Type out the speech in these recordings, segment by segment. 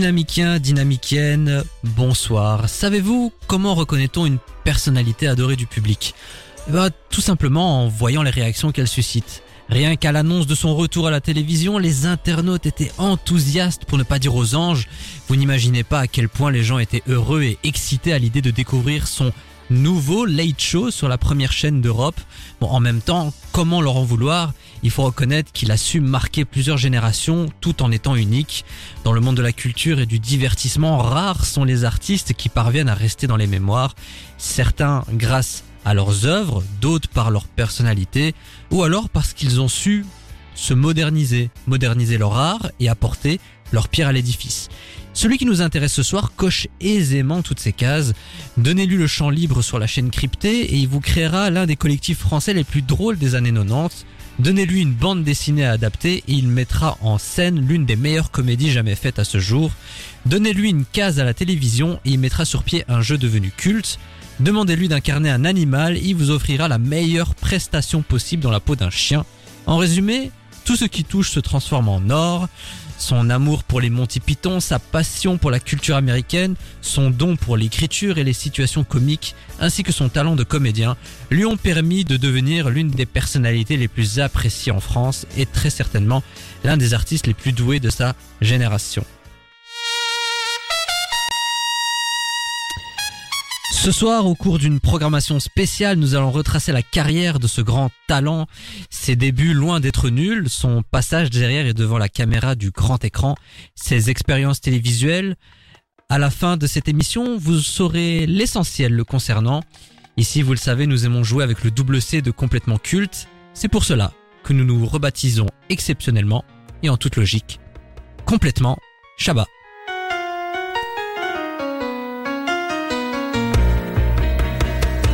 Dynamicien, dynamicienne, bonsoir. Savez-vous comment reconnaît-on une personnalité adorée du public? Eh ben, Tout simplement en voyant les réactions qu'elle suscite. Rien qu'à l'annonce de son retour à la télévision, les internautes étaient enthousiastes pour ne pas dire aux anges. Vous n'imaginez pas à quel point les gens étaient heureux et excités à l'idée de découvrir son nouveau late show sur la première chaîne d'Europe. Bon, en même temps, comment leur en vouloir? Il faut reconnaître qu'il a su marquer plusieurs générations tout en étant unique. Dans le monde de la culture et du divertissement, rares sont les artistes qui parviennent à rester dans les mémoires. Certains grâce à leurs œuvres, d'autres par leur personnalité, ou alors parce qu'ils ont su se moderniser, moderniser leur art et apporter leur pierre à l'édifice. Celui qui nous intéresse ce soir coche aisément toutes ces cases. Donnez-lui le champ libre sur la chaîne cryptée et il vous créera l'un des collectifs français les plus drôles des années 90. Donnez-lui une bande dessinée à adapter et il mettra en scène l'une des meilleures comédies jamais faites à ce jour. Donnez-lui une case à la télévision et il mettra sur pied un jeu devenu culte. Demandez-lui d'incarner un animal, il vous offrira la meilleure prestation possible dans la peau d'un chien. En résumé, tout ce qui touche se transforme en or. Son amour pour les Monty Python, sa passion pour la culture américaine, son don pour l'écriture et les situations comiques, ainsi que son talent de comédien, lui ont permis de devenir l'une des personnalités les plus appréciées en France et très certainement l'un des artistes les plus doués de sa génération. Ce soir, au cours d'une programmation spéciale, nous allons retracer la carrière de ce grand talent, ses débuts loin d'être nuls, son passage derrière et devant la caméra du grand écran, ses expériences télévisuelles. À la fin de cette émission, vous saurez l'essentiel le concernant. Ici, vous le savez, nous aimons jouer avec le double C de complètement culte. C'est pour cela que nous nous rebaptisons exceptionnellement et en toute logique, complètement Shabbat.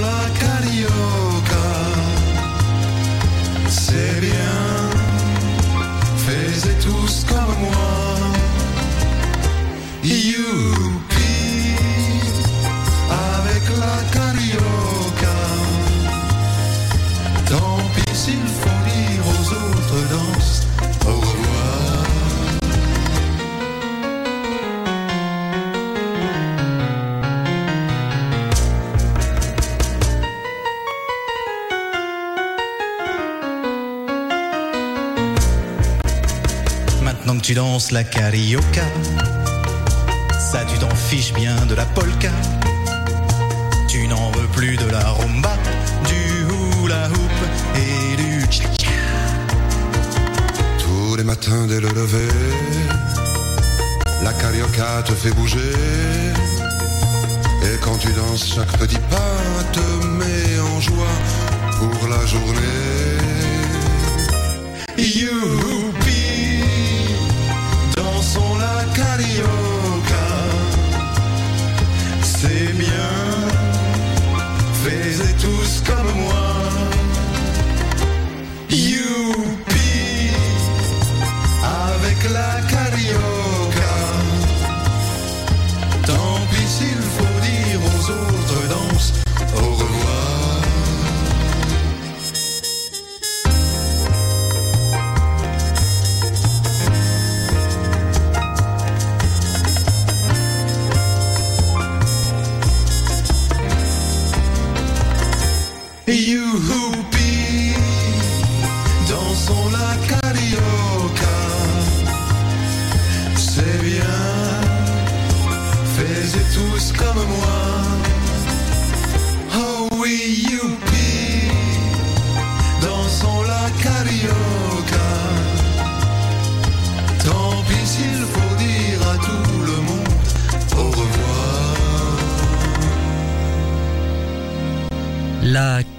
la carioca. C'est bien, faites tous comme moi. Youpi, avec la carioca. Tant pis s'il faut dire aux autres danses Tu danses la carioca, ça tu t'en fiches bien de la polka. Tu n'en veux plus de la rumba, du hula hoop et du cha-cha. Tous les matins dès le lever, la carioca te fait bouger. Et quand tu danses, chaque petit pas te met en joie pour la journée. Comme moi.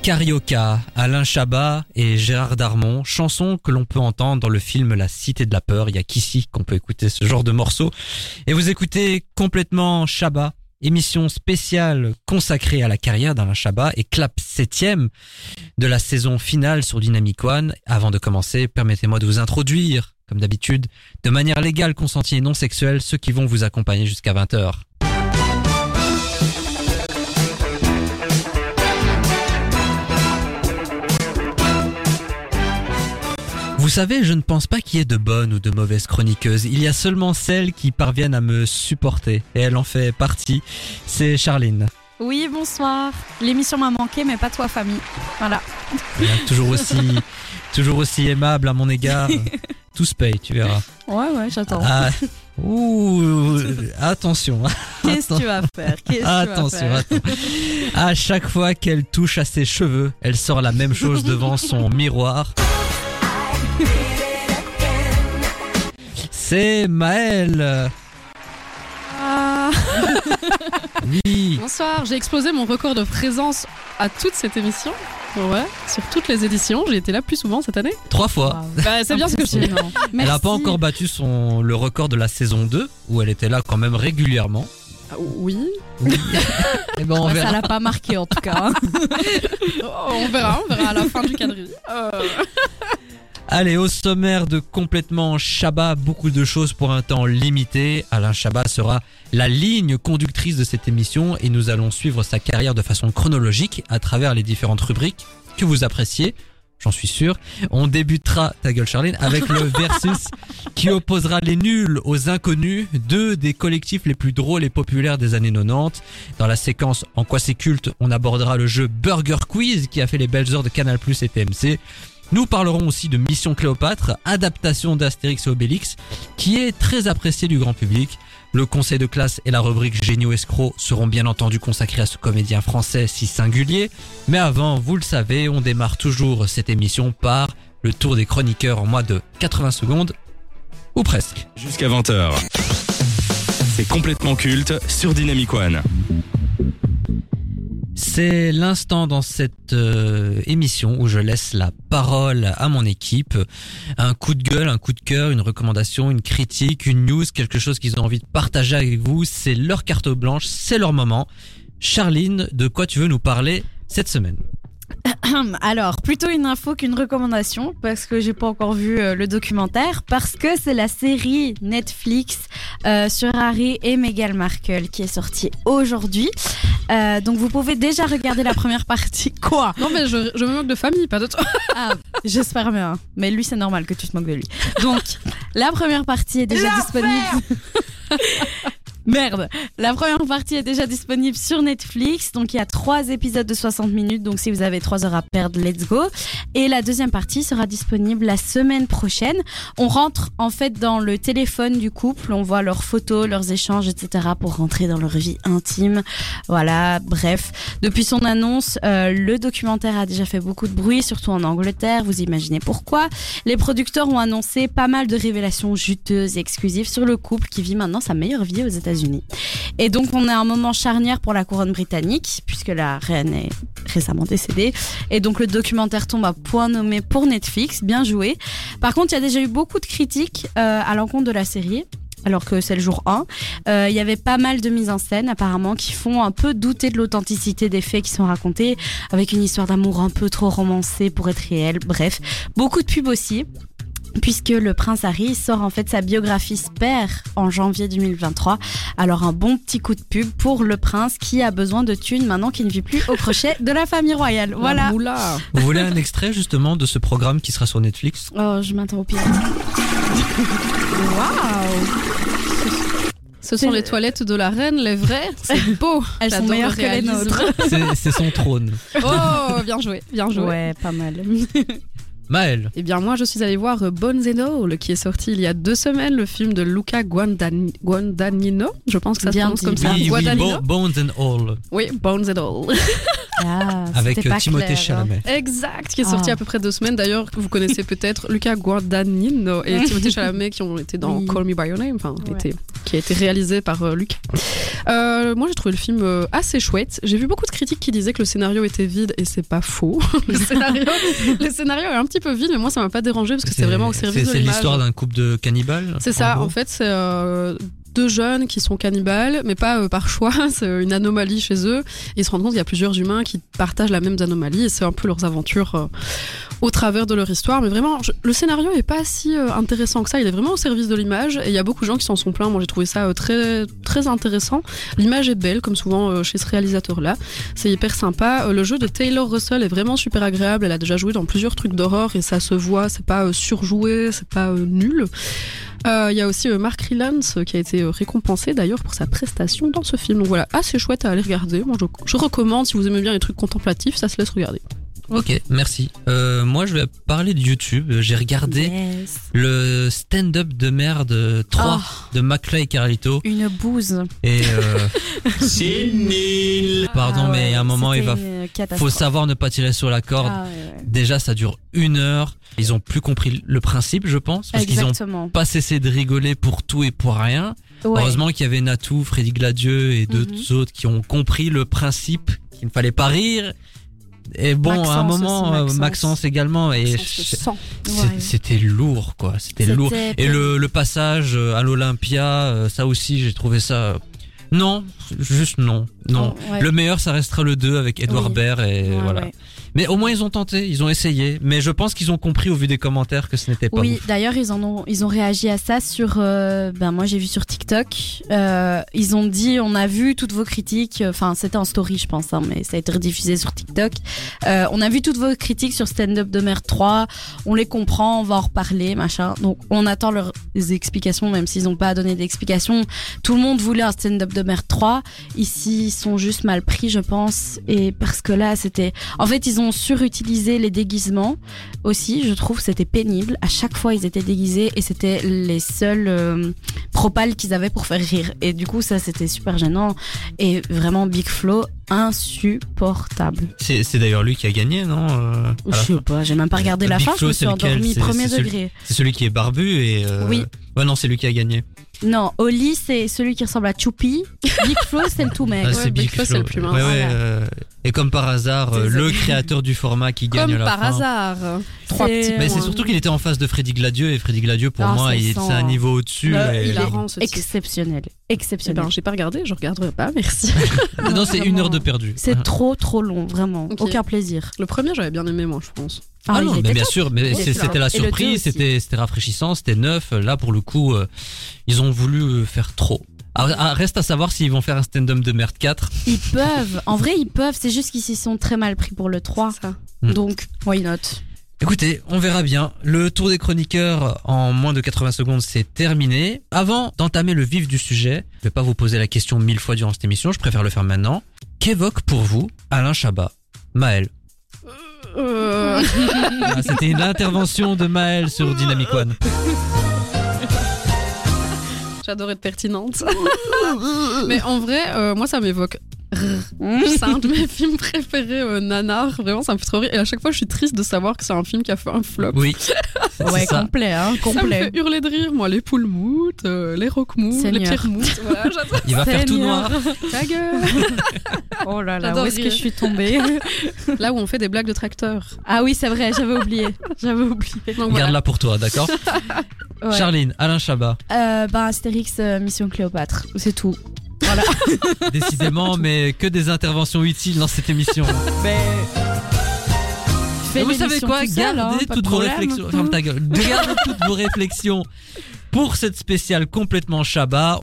Carioca, Alain Chabat et Gérard Darmon, chanson que l'on peut entendre dans le film La Cité de la Peur. Il y a qu'ici qu'on peut écouter ce genre de morceau. Et vous écoutez complètement Chabat, émission spéciale consacrée à la carrière d'Alain Chabat et clap septième de la saison finale sur Dynamic One. Avant de commencer, permettez-moi de vous introduire, comme d'habitude, de manière légale, consentie et non sexuelle, ceux qui vont vous accompagner jusqu'à 20h. Vous savez, je ne pense pas qu'il y ait de bonnes ou de mauvaises chroniqueuses. Il y a seulement celles qui parviennent à me supporter. Et elle en fait partie. C'est Charline. Oui, bonsoir. L'émission m'a manqué, mais pas toi, famille. Voilà. Bien, toujours aussi, toujours aussi aimable à mon égard. Tout se paye, tu verras. Ouais, ouais, j'attends. Ah, ouh, attention. Qu'est-ce que tu vas faire? Qu'est-ce que tu vas Attention, faire attention. À chaque fois qu'elle touche à ses cheveux, elle sort la même chose devant son miroir. C'est Maëlle. Ah, Oui. Bonsoir, j'ai explosé mon record de présence à toute cette émission. Ouais, sur toutes les éditions, j'ai été là plus souvent cette année. Trois fois. Bah, c'est bien ce que je dis. Elle n'a pas encore battu son, le record de la saison 2, où elle était là quand même régulièrement. Ah, Oui, Et ben on Ouais, verra. ça l'a pas marqué en tout cas. Oh, on verra, on verra à la fin du quadrille. Euh, Allez, au sommaire de complètement Chabat, beaucoup de choses pour un temps limité. Alain Chabat sera la ligne conductrice de cette émission et nous allons suivre sa carrière de façon chronologique à travers les différentes rubriques que vous appréciez. J'en suis sûr. On débutera, ta gueule Charline, avec le versus qui opposera les nuls aux inconnus, deux des collectifs les plus drôles et populaires des années 90. Dans la séquence En quoi c'est culte, on abordera le jeu Burger Quiz qui a fait les belles heures de Canal Plus et TMC. Nous parlerons aussi de Mission Cléopâtre, adaptation d'Astérix et Obélix, qui est très appréciée du grand public. Le conseil de classe et la rubrique Géniaux Escrocs seront bien entendu consacrés à ce comédien français si singulier. Mais avant, vous le savez, on démarre toujours cette émission par le tour des chroniqueurs en moins de 80 secondes, ou presque. Jusqu'à 20h. C'est complètement culte sur Dynamic One. C'est l'instant dans cette euh, émission où je laisse la parole à mon équipe. Un coup de gueule, un coup de cœur, une recommandation, une critique, une news, quelque chose qu'ils ont envie de partager avec vous. C'est leur carte blanche, c'est leur moment. Charline, de quoi tu veux nous parler cette semaine? Alors, plutôt une info qu'une recommandation, parce que j'ai pas encore vu euh, le documentaire, parce que c'est la série Netflix euh, sur Harry et Meghan Markle qui est sortie aujourd'hui. Euh, donc vous pouvez déjà regarder la première partie. Quoi? Non, mais je, je me moque de famille, pas de toi. Ah, j'espère bien. Mais lui, c'est normal que tu te moques de lui. Donc, la première partie est déjà disponible. Merde. La première partie est déjà disponible sur Netflix. Donc, il y a trois épisodes de 60 minutes. Donc, si vous avez trois heures à perdre, let's go. Et la deuxième partie sera disponible la semaine prochaine. On rentre, en fait, dans le téléphone du couple. On voit leurs photos, leurs échanges, etc. pour rentrer dans leur vie intime. Voilà. Bref. Depuis son annonce, euh, le documentaire a déjà fait beaucoup de bruit, surtout en Angleterre. Vous imaginez pourquoi. Les producteurs ont annoncé pas mal de révélations juteuses et exclusives sur le couple qui vit maintenant sa meilleure vie aux États-Unis. Et donc, on est à un moment charnière pour la couronne britannique, puisque la reine est récemment décédée. Et donc, le documentaire tombe à point nommé pour Netflix. Bien joué. Par contre, il y a déjà eu beaucoup de critiques euh, à l'encontre de la série. Alors que c'est le jour 1. Euh, Il y avait pas mal de mises en scène apparemment qui font un peu douter de l'authenticité des faits qui sont racontés, avec une histoire d'amour un peu trop romancée pour être réelle. Bref, beaucoup de pubs aussi puisque le prince Harry sort en fait sa biographie Spare en janvier 2023. Alors un bon petit coup de pub pour le prince qui a besoin de thunes maintenant qu'il ne vit plus au crochet de la famille royale. Voilà. Vous voulez un extrait justement de ce programme qui sera sur Netflix? Oh, je m'attends au pire. Waouh Ce sont les toilettes de la reine, les vraies. C'est beau. Elles sont meilleures le que les nôtres. C'est c'est son trône. Oh, bien joué, bien joué. Ouais, pas mal. Maël. Eh bien, moi, je suis allée voir euh, Bones and All, qui est sorti il y a deux semaines, le film de Luca Guandan- Guadagnino. Je pense que ça se prononce comme ça. Oui, oui, Guadagnino. Bo- Bones and All. Oui, Bones and All. Ah, Avec euh, pas Timothée clair, hein. Chalamet. Exact, qui est sorti Ah. à peu près deux semaines. D'ailleurs, vous connaissez peut-être Luca Guadagnino et Timothée Chalamet qui ont été dans Oui. Call Me By Your Name, enfin, Ouais. été- qui a été réalisé par euh, Luc. Euh, moi, j'ai trouvé le film euh, assez chouette. J'ai vu beaucoup de critiques qui disaient que le scénario était vide et c'est pas faux. le, scénario, le scénario est un petit peu vide, mais moi, ça m'a pas dérangé parce que c'est vraiment au service c'est- de l'histoire d'un couple de cannibales. C'est ça, gros. en fait, c'est euh, deux jeunes qui sont cannibales, mais pas euh, par choix, c'est une anomalie chez eux. Ils se rendent compte qu'il y a plusieurs humains qui partagent la même anomalie, et c'est un peu leurs aventures euh, au travers de leur histoire. Mais vraiment, le scénario est pas si euh, intéressant que ça, il est vraiment au service de l'image, et il y a beaucoup de gens qui s'en sont plaints. Moi, j'ai trouvé ça euh, très, très intéressant. L'image est belle, comme souvent euh, chez ce réalisateur-là. C'est hyper sympa. Euh, le jeu de Taylor Russell est vraiment super agréable. Elle a déjà joué dans plusieurs trucs d'horreur, et ça se voit, c'est pas euh, surjoué, c'est pas euh, nul. Euh, Il y a aussi euh, Mark Rylance euh, qui a été récompensé d'ailleurs pour sa prestation dans ce film. Donc voilà, assez chouette à aller regarder. Moi, je recommande si vous aimez bien les trucs contemplatifs, ça se laisse regarder. Ok, merci. Euh, moi, je vais parler de YouTube. J'ai regardé Yes. le stand-up de merde 3 Oh, de McFly et Carlito. une bouse. Et euh, C'est nul. pardon, Ah mais ouais, à un moment, il va, une faut savoir ne pas tirer sur la corde. Ah, ouais, ouais. Déjà, ça dure une heure. Ils ont plus compris le principe, je pense, parce qu'ils ont pas cessé de rigoler pour tout et pour rien. Ouais. Heureusement qu'il y avait Natou, Freddy Gladieux et deux Mhm. autres qui ont compris le principe qu'il ne fallait pas rire. Et bon, à un moment, aussi, euh, Maxence. Maxence également. Et Ouais. c'était lourd, quoi. C'était lourd. Et le, le passage euh, à l'Olympia, euh, ça aussi, j'ai trouvé ça. Non, juste non, non. Oh, ouais. Le meilleur, ça restera le 2 avec Edouard Oui. Baird et Ouais, voilà. Mais au moins ils ont tenté, ils ont essayé. Mais je pense qu'ils ont compris au vu des commentaires que ce n'était pas Oui, d'ailleurs ils en ont ils ont réagi à ça sur euh, ben moi j'ai vu sur TikTok. Euh, ils ont dit on a vu toutes vos critiques. Enfin c'était en story je pense hein, mais ça a été rediffusé sur TikTok. Euh, on a vu toutes vos critiques sur Stand Up de Mer 3. On les comprend, on va en reparler machin. Donc on attend leurs explications même s'ils n'ont pas donné d'explications. Tout le monde voulait un Stand Up de Mer 3. Ici ils sont juste mal pris je pense et parce que là c'était en fait ils ont surutilisé les déguisements aussi, je trouve, c'était pénible. À chaque fois, ils étaient déguisés et c'était les seuls euh, propales qu'ils avaient pour faire rire. Et du coup, ça, c'était super gênant. Et vraiment, Big Flo, insupportable. C'est d'ailleurs lui qui a gagné, non euh, Je sais fin pas, j'ai même pas regardé la Big fin, je me suis endormie premier degré. C'est celui qui est barbu et. euh, Oui. Ouais, non, c'est lui qui a gagné. Non, Oli, c'est celui qui ressemble à Choupi. Big Flo, c'est le tout mec. Ah, ouais, c'est Big Big Flo, Flo. c'est le plus mince. Ouais, ouais, Voilà. euh, et comme par hasard, euh, le créateur du format qui gagne Comme la par fin. hasard. Trois C'est- petits Mais c'est surtout qu'il était en face de Freddy Gladieux et Freddy Gladieux pour Ah, moi c'est il- sans- c'est un niveau au-dessus. Le- et- il est hilarant, ce type. Exceptionnel. Eh Exceptionnel. ben, j'ai pas regardé, je regarderai pas, merci. Non, c'est une heure de perdu. C'est trop, trop long, vraiment. Aucun plaisir. Le premier, j'avais bien aimé, moi, je pense. Ah, il non, mais bien top. sûr, mais c'était la surprise, c'était c'était rafraîchissant, c'était neuf. Là, pour le coup, euh, ils ont voulu faire trop. Ah, ah, reste à savoir s'ils vont faire un stand-up de merde 4. Ils peuvent. En vrai, ils peuvent. C'est juste qu'ils s'y sont très mal pris pour le 3. Ça. Hmm. Donc, why not? Écoutez, on verra bien. Le tour des chroniqueurs en moins de 80 secondes, c'est terminé. Avant d'entamer le vif du sujet, je vais pas vous poser la question mille fois durant cette émission, je préfère le faire maintenant. Qu'évoque pour vous Alain Chabat Maël. Euh, Ah, C'était une intervention de Maël sur Dynamic One. J'adore être pertinente. Mais en vrai, euh, moi, ça m'évoque. C'est un de mes films préférés, euh, Nanar. Vraiment, ça me fait trop rire. Et à chaque fois, je suis triste de savoir que c'est un film qui a fait un flop. Oui. Ouais, ça. complet, hein, Ça me complet. fait hurler de rire, moi. Les poules moutes, euh, les roquemoutes, les Seigneur. pierres moutes. Voilà. Il va faire tout noir. Ta gueule. Oh là là, où est-ce que je suis tombée Là où on fait des blagues de tracteur. Ah oui, c'est vrai, j'avais oublié. J'avais oublié. Donc voilà. Garde-la pour toi, d'accord Ouais. Charline, Alain Chabat. Euh, bah, Astérix, euh, Mission Cléopâtre, c'est tout. Voilà. Décidément, mais que des interventions utiles dans cette émission. Mais... Mais vous savez quoi Gardez toutes vos réflexions. Ferme ta gueule. Gardez toutes vos réflexions pour cette spéciale complètement Chabat.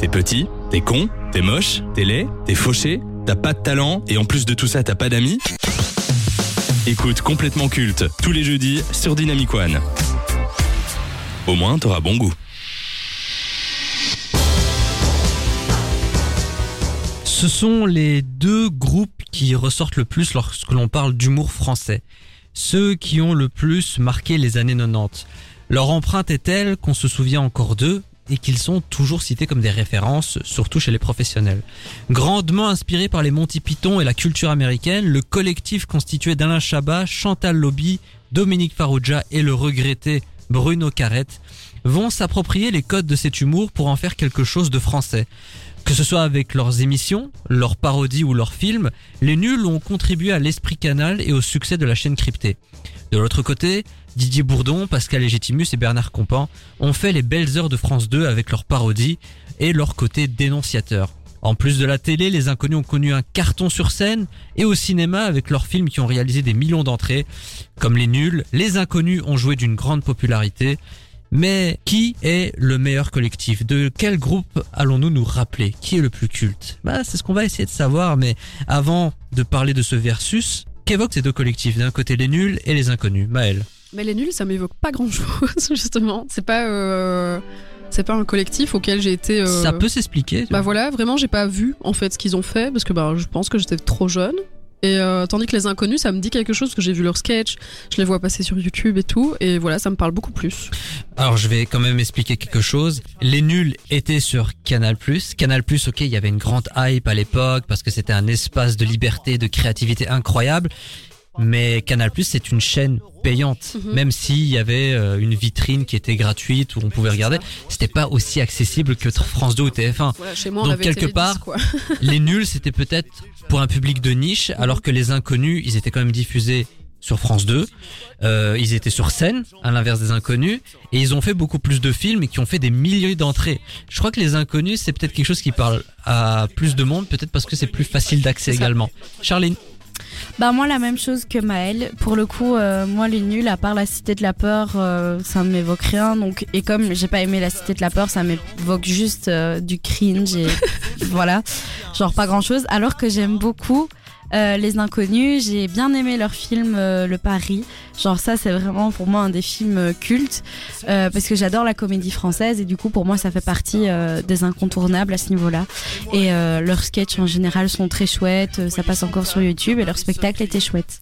T'es petit, t'es con, t'es moche, t'es laid, t'es fauché, t'as pas de talent et en plus de tout ça t'as pas d'amis Écoute complètement culte tous les jeudis sur Dynamic One. Au moins t'auras bon goût. Ce sont les deux groupes qui ressortent le plus lorsque l'on parle d'humour français. ceux qui ont le plus marqué les années 90. Leur empreinte est telle qu'on se souvient encore d'eux et qu'ils sont toujours cités comme des références, surtout chez les professionnels. Grandement inspiré par les Monty Python et la culture américaine, le collectif constitué d'Alain Chabat, Chantal Lobby, Dominique Farrugia et le regretté Bruno Carrette vont s'approprier les codes de cet humour pour en faire quelque chose de français. Que ce soit avec leurs émissions, leurs parodies ou leurs films, les nuls ont contribué à l'esprit canal et au succès de la chaîne cryptée. De l'autre côté, Didier Bourdon, Pascal Légitimus et Bernard Compan ont fait les belles heures de France 2 avec leurs parodies et leur côté dénonciateur. En plus de la télé, les inconnus ont connu un carton sur scène et au cinéma avec leurs films qui ont réalisé des millions d'entrées. Comme les nuls, les inconnus ont joué d'une grande popularité. Mais qui est le meilleur collectif? De quel groupe allons-nous nous rappeler? Qui est le plus culte? Bah, c'est ce qu'on va essayer de savoir, mais avant de parler de ce versus, qu'évoquent ces deux collectifs? D'un côté les nuls et les inconnus. Maël. Mais les nuls, ça m'évoque pas grand chose, justement. C'est pas. euh, C'est pas un collectif auquel j'ai été. euh, Ça peut s'expliquer. Bah voilà, vraiment, j'ai pas vu en fait ce qu'ils ont fait parce que bah, je pense que j'étais trop jeune. Et euh, tandis que les inconnus, ça me dit quelque chose parce que j'ai vu leurs sketchs, je les vois passer sur YouTube et tout, et voilà, ça me parle beaucoup plus. Alors je vais quand même expliquer quelque chose. Les nuls étaient sur Canal+. Canal+, ok, il y avait une grande hype à l'époque parce que c'était un espace de liberté, de créativité incroyable. Mais Canal+, c'est une chaîne payante. Mhm. Même s'il y avait euh, une vitrine qui était gratuite où on pouvait regarder, c'était pas aussi accessible que France 2 ou TF1. Voilà, chez moi, on Donc, quelque Télé 10, part, quoi. Les nuls, c'était peut-être pour un public de niche, alors que les inconnus, ils étaient quand même diffusés sur France 2. Euh, ils étaient sur scène, à l'inverse des inconnus, et ils ont fait beaucoup plus de films et qui ont fait des milliers d'entrées. Je crois que les inconnus, c'est peut-être quelque chose qui parle à plus de monde, peut-être parce que c'est plus facile d'accès également. Charline, Bah moi la même chose que Maël. Pour le coup, euh, moi les nuls, à part la Cité de la peur, euh, ça ne m'évoque rien. Donc et comme j'ai pas aimé la Cité de la peur, ça m'évoque juste euh, du cringe et voilà, genre pas grand chose. Alors que j'aime beaucoup. Euh, les inconnus, j'ai bien aimé leur film euh, Le Paris. Genre ça, c'est vraiment pour moi un des films euh, cultes parce que j'adore la comédie française et du coup pour moi ça fait partie des incontournables à ce niveau-là. Et leurs sketchs en général sont très chouettes, ça passe encore sur YouTube et leur spectacle était chouette.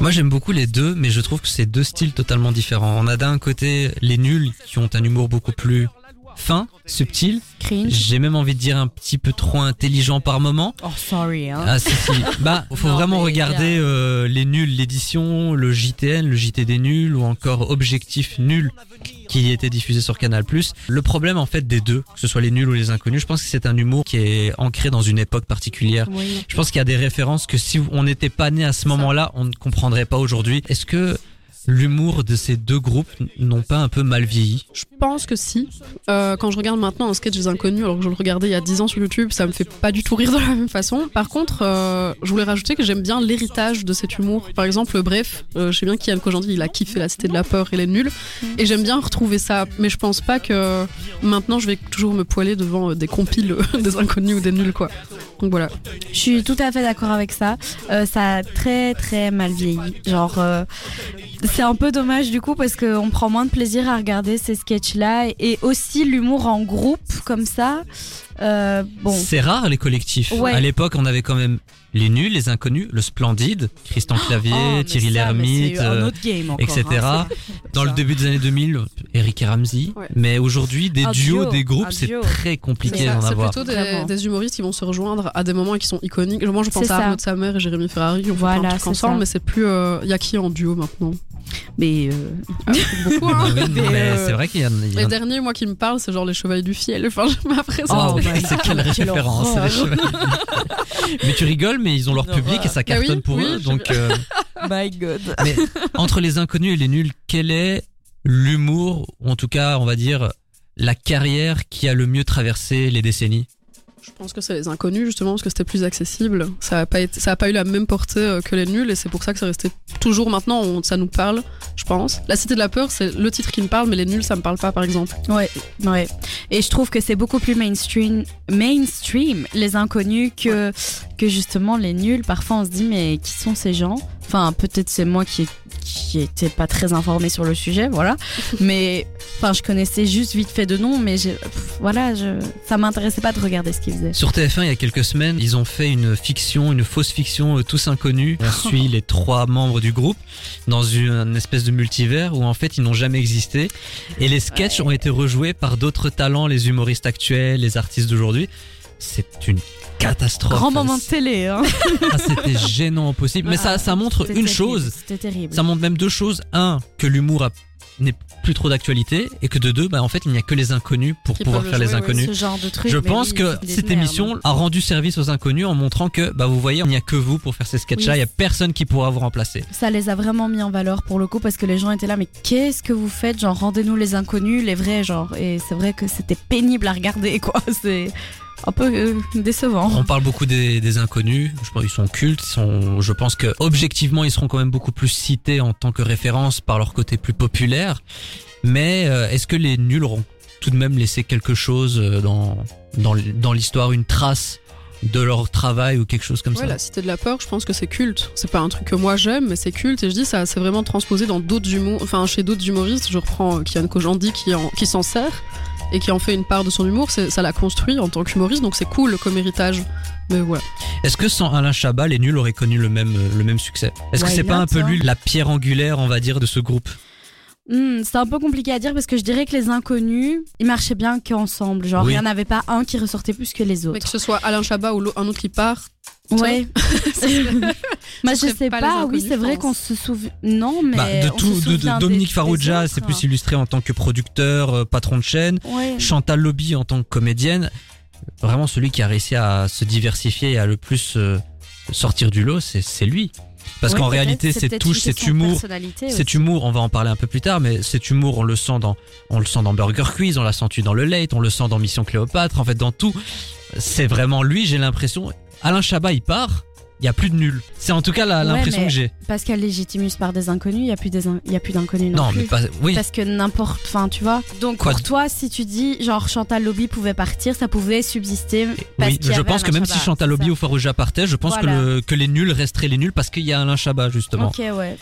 Moi j'aime beaucoup les deux, mais je trouve que c'est deux styles totalement différents. On a d'un côté les nuls qui ont un humour beaucoup plus fin, subtil. Cringe. J'ai même envie de dire un petit peu trop intelligent par moment. Oh sorry hein. Ah si si. Bah faut Non, vraiment regarder euh, les nuls, l'édition, le JTN, le JT des nuls ou encore Objectif nul qui était diffusé sur Canal+. Le problème en fait des deux, que ce soit les nuls ou les inconnus, je pense que c'est un humour qui est ancré dans une époque particulière. Oui. Je pense qu'il y a des références que si on n'était pas né à ce moment-là, on ne comprendrait pas aujourd'hui. Est-ce que l'humour de ces deux groupes n'ont pas un peu mal vieilli Je pense que si. Euh, quand je regarde maintenant un sketch des inconnus, alors que je le regardais il y a 10 ans sur YouTube, ça me fait pas du tout rire de la même façon. Par contre, euh, je voulais rajouter que j'aime bien l'héritage de cet humour. Par exemple, bref, euh, je sais bien qu'Yann Kojandi, il a kiffé la cité de la peur et les nuls. Et j'aime bien retrouver ça. Mais je pense pas que maintenant je vais toujours me poiler devant euh, des compiles des inconnus ou des nuls, quoi. Donc voilà. Je suis tout à fait d'accord avec ça. Euh, ça a très très mal vieilli. Genre, euh, c'est un peu dommage du coup parce qu'on prend moins de plaisir à regarder ces sketchs-là et aussi l'humour en groupe comme ça. Euh, bon, C'est rare les collectifs. Ouais. À l'époque, on avait quand même les nuls, les inconnus, le splendide, Christian Clavier, Oh, Thierry Lhermitte, c'est euh, etc. hein, Dans le début des années 2000, Eric et Ramsey. Ouais. Mais aujourd'hui, des Un duos, duo, des groupes, c'est très C'est compliqué d'en c'est avoir. plutôt des, humoristes qui vont se rejoindre à des moments qui sont iconiques. Moi, je pense C'est à. Arnaud Samer et Jérémy Ferrari. On fait Voilà, plein de trucs c'est ensemble, ça. mais c'est plus. Il y a qui en duo maintenant? Mais euh, Beaucoup, hein oui, Mais, mais euh, c'est vrai qu'il y en a. en Les a- derniers, moi, qui me parlent, c'est genre les Chevaliers du Fiel. Enfin, je m'apprête Oh, my c'est quelle God, quelle référence horreur. les chevaliers. Mais tu rigoles, mais ils ont leur public et ça Bah oui, cartonne pour eux. Donc, euh, my God. mais entre les inconnus et les nuls, quel est l'humour, ou en tout cas, on va dire, la carrière qui a le mieux traversé les décennies? Je pense que c'est les inconnus, justement, parce que c'était plus accessible. Ça a pas, été, ça a pas eu la même portée euh, que les nuls, et c'est pour ça que c'est resté toujours maintenant, on- ça nous parle, je pense. La Cité de la Peur, c'est le titre qui me parle, mais les nuls, ça me parle pas, par exemple. Ouais, ouais. Et je trouve que c'est beaucoup plus mainstream, mainstream les inconnus que que justement les nuls. Parfois, on se dit mais qui sont ces gens? Enfin, peut-être c'est moi qui qui était pas très informée sur le sujet, voilà. mais enfin, je connaissais juste vite fait de nom, mais voilà, je, ça m'intéressait pas de regarder ce qu'ils faisaient. Sur TF1, il y a quelques semaines, ils ont fait une fiction, une fausse fiction, euh, tous inconnus. On suit les trois membres du groupe dans une, une espèce de multivers où en fait ils n'ont jamais existé. Et les sketchs ont été rejoués par d'autres talents, les humoristes actuels, les artistes d'aujourd'hui. C'est une catastrophe. Grand moment de télé, hein. Ah, C'était gênant au possible. Mais ça, ça montre une terrible, chose. C'était terrible. Ça montre même deux choses. Un, que l'humour n'est plus trop d'actualité. Et que de deux, bah, en fait, il n'y a que les inconnus pour Qui pouvoir faire le les oui, inconnus. Ce genre de truc. Je pense oui, que cette émission a rendu service aux inconnus en montrant que, bah, vous voyez, il n'y a que vous pour faire ces sketchs-là. Oui. Il n'y a personne qui pourra vous remplacer. Ça les a vraiment mis en valeur pour le coup parce que les gens étaient là, mais qu'est-ce que vous faites? Genre, rendez-nous les inconnus, les vrais, genre. Et c'est vrai que c'était pénible à regarder, quoi. C'est un peu euh, décevant. On parle beaucoup des, inconnus. Je pense qu'ils sont cultes. Ils je pense que objectivement, ils seront quand même beaucoup plus cités en tant que référence par leur côté plus populaire. Mais euh, est-ce que les nuls auront tout de même laissé quelque chose euh, dans dans l'histoire, une trace de leur travail ou quelque chose comme Ouais, ça la Cité de la Peur, je pense que c'est culte. C'est pas un truc que moi j'aime, mais c'est culte. Et je dis, ça c'est vraiment transposé dans d'autres humours, enfin chez d'autres humoristes. Je reprends euh, Kian Kojandi qui, en- qui s'en sert et qui en fait une part de son humour. Ça l'a construit en tant qu'humoriste, donc c'est cool comme héritage. Mais voilà. Est-ce que sans Alain Chabat, les nuls auraient connu le même le même succès? Est-ce que c'est pas un peu hein? lui la pierre angulaire, on va dire, de ce groupe? Hmm, c'est un peu compliqué à dire parce que je dirais que les inconnus, ils marchaient bien qu'ensemble. Genre, Oui. il n'y en avait pas un qui ressortait plus que les Mais que ce soit Alain Chabat ou l'au- un autre qui part, Ouais. Moi, je serait sais pas pas. les oui, inconnus, c'est je vrai pense. qu'on se souvient. Non, mais. Bah, de on tout, se de, de souvient Dominique des- Farrugia, des c'est plus illustré en tant que producteur, euh, patron de chaîne. Ouais. Chantal Lobby en tant que comédienne, vraiment celui qui a réussi à se diversifier et à le plus euh, sortir du lot, c'est c'est lui. Parce qu'en réalité, c'est cette touche, cet humour, cet humour, on va en parler un peu plus tard, mais cet humour, on le sent dans, on le sent dans Burger Quiz, on l'a senti dans le Late, on le sent dans Mission Cléopâtre, en fait, dans tout. C'est vraiment lui, j'ai l'impression. Alain Chabat, il part, il y a plus de nul. C'est en tout cas la- Ouais, l'impression mais que j'ai. Parce qu'elle légitimus par des inconnus, il n'y a plus des in- il y a plus d'inconnus non, Non, plus. mais pas, oui. Parce que n'importe, enfin, tu vois. Donc Quoi pour toi, si tu dis genre Chantal Lobby pouvait partir, ça pouvait subsister. Parce Oui, qu'il y je avait pense que même si Chabat, Chantal Lobby ou Farouja partaient, je pense que, Voilà. le, que les nuls resteraient les nuls parce qu'il y a Alain Chabat, justement. Ok, ouais.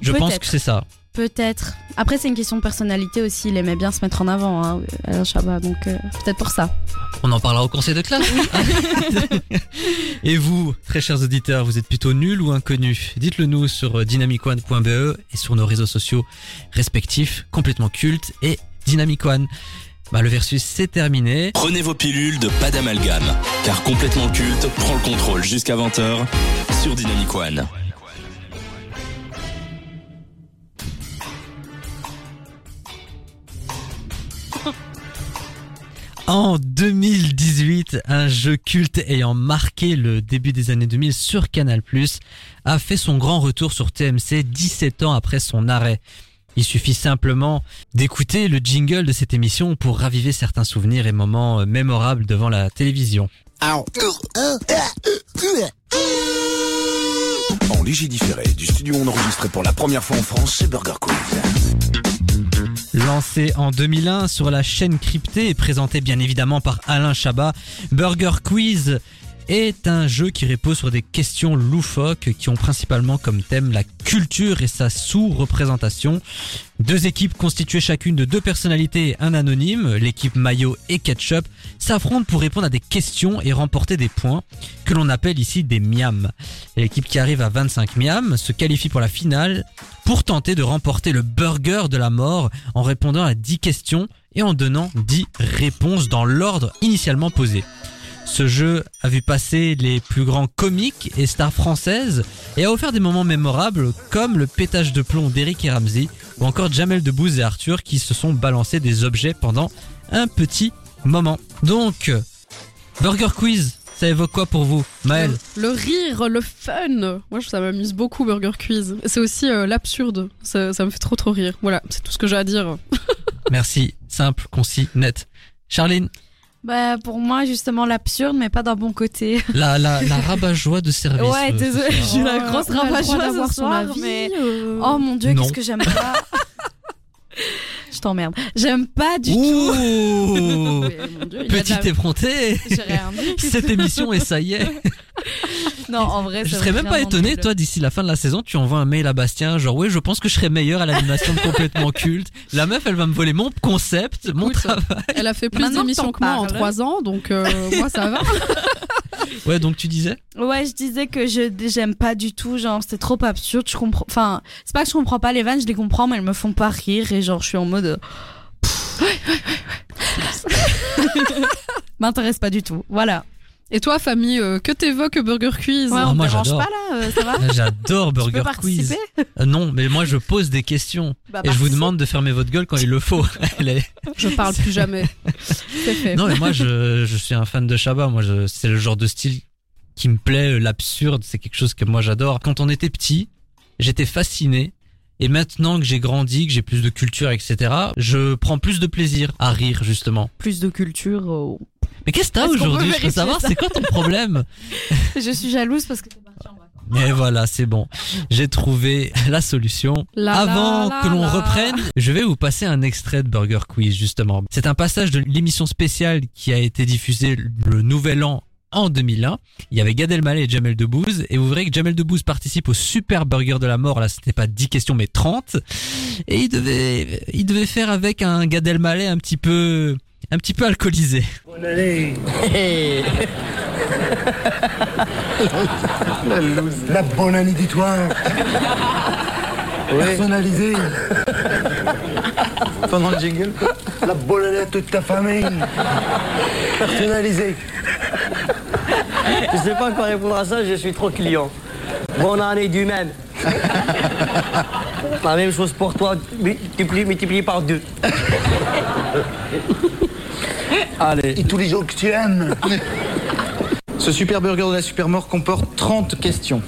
je pense peut-être. que c'est ça. Peut-être. Après, c'est une question de personnalité aussi. Il aimait bien se mettre en avant, hein, Alain Chabat. Donc euh, peut-être pour ça. On en parlera au conseil de classe. et vous, très chers auditeurs, vous êtes plutôt nuls ou inconnus? Dites-le nous sur euh, dynamicone.be et sur nos réseaux sociaux respectifs, complètement cultes et Dynamic One. Bah, le versus, c'est terminé. Prenez vos pilules de pas d'amalgame, car complètement culte prend le contrôle jusqu'à 20h sur Dynamic One. En 2018, un jeu culte ayant marqué le début des années 2000 sur Canal+, a fait son grand retour sur TMC 17 ans après son arrêt. Il suffit simplement d'écouter le jingle de cette émission pour raviver certains souvenirs et moments euh, mémorables devant la télévision. En léger différé du studio on enregistré pour la première fois en France, c'est Burger Quiz. Lancé en 2001 sur la chaîne cryptée et présenté bien évidemment par Alain Chabat, Burger Quiz est un jeu qui repose sur des questions loufoques qui ont principalement comme thème la culture et sa sous-représentation. Deux équipes constituées chacune de deux personnalités et un anonyme, l'équipe Mayo et Ketchup, s'affrontent pour répondre à des questions et remporter des points que l'on appelle ici des miams. L'équipe qui arrive à 25 miams se qualifie pour la finale pour tenter de remporter le burger de la mort en répondant à 10 questions et en donnant 10 réponses dans l'ordre initialement posé. Ce jeu a vu passer les plus grands comiques et stars françaises et a offert des moments mémorables comme le pétage de plomb d'Eric et Ramsey ou encore Jamel Debbouze et Arthur qui se sont balancés des objets pendant un petit moment. Donc, Burger Quiz, ça évoque quoi pour vous, Maël? Le, le rire, le fun. Moi, ça m'amuse beaucoup, Burger Quiz. C'est aussi euh, l'absurde. Ça, ça me fait trop, trop rire. Voilà, c'est tout ce que j'ai à dire. Merci, simple, concis, net. Charline, Bah pour moi justement l'absurde, mais pas d'un bon côté. la, la, la rabat-joie de service. Ouais, euh, soir. j'ai eu la grosse droit ravageuse d'avoir ce soir, avis, mais- euh. Oh mon dieu, qu'est-ce que j'aime pas. Je t'emmerde. J'aime pas du tout. Ouh Mais, mon Dieu, il y a de Petit la- effronté J'ai rien dit. Cette émission et ça y est Non, en vrai, Je serais même pas étonné, toi, d'ici la fin de la saison, tu envoies un mail à Bastien, genre, ouais, je pense que je serais meilleur à l'animation de complètement culte. La meuf, elle va me voler mon concept, mon travail. Elle a fait plus d'émissions que moi en trois ans, donc euh, moi ça va. Ouais, donc tu disais? Ouais, je disais que je j'aime pas du tout, genre c'est trop absurde, je comprends enfin, c'est pas que je comprends pas les vannes, je les comprends mais elles me font pas rire et genre je suis en mode euh, m'intéresse pas du tout. Voilà. Et toi, famille, euh, que t'évoques Burger Quiz Ouais, Ah, on moi, j'adore. pas là, euh, ça va J'adore Tu peux Burger Quiz. participer Euh, non, mais moi, je pose des questions. Bah, Et je vous demande de fermer votre gueule quand il le faut. Je parle plus jamais. Fait. Non, mais moi, je, je suis un fan de Shabba. Moi, je, c'est le genre de style qui me plaît, l'absurde. C'est quelque chose que moi, j'adore. Quand on était petit, j'étais fasciné. Et maintenant que j'ai grandi, que j'ai plus de culture, etc., je prends plus de plaisir à rire, justement. Plus de culture. Mais qu'est-ce que t'as aujourd'hui Je veux vérifier savoir, c'est quoi ton problème Je suis jalouse parce que t'es parti en vacances. Mais voilà, c'est bon. J'ai trouvé la solution. La, Avant la, que l'on reprenne, je vais vous passer un extrait de Burger Quiz, justement. C'est un passage de l'émission spéciale qui a été diffusée le nouvel an en 2001. Il y avait Gad Elmaleh et Jamel Debbouze. Et vous verrez que Jamel Debbouze participe au super burger de la mort. Là, c'était pas 10 questions, mais 30. Et il devait, il devait faire avec un Gad Elmaleh un petit peu, un petit peu alcoolisé. La bonne année du toi. Personnalisée. Pendant le jingle La bonne année à toute ta famille. Personnalisée. Je sais pas quoi répondre à ça, je suis trop client. Bonne année du même. La même chose pour toi, multiplié par deux. Allez. Et tous les gens que tu aimes. Ce super burger de la Supermort comporte 30 questions.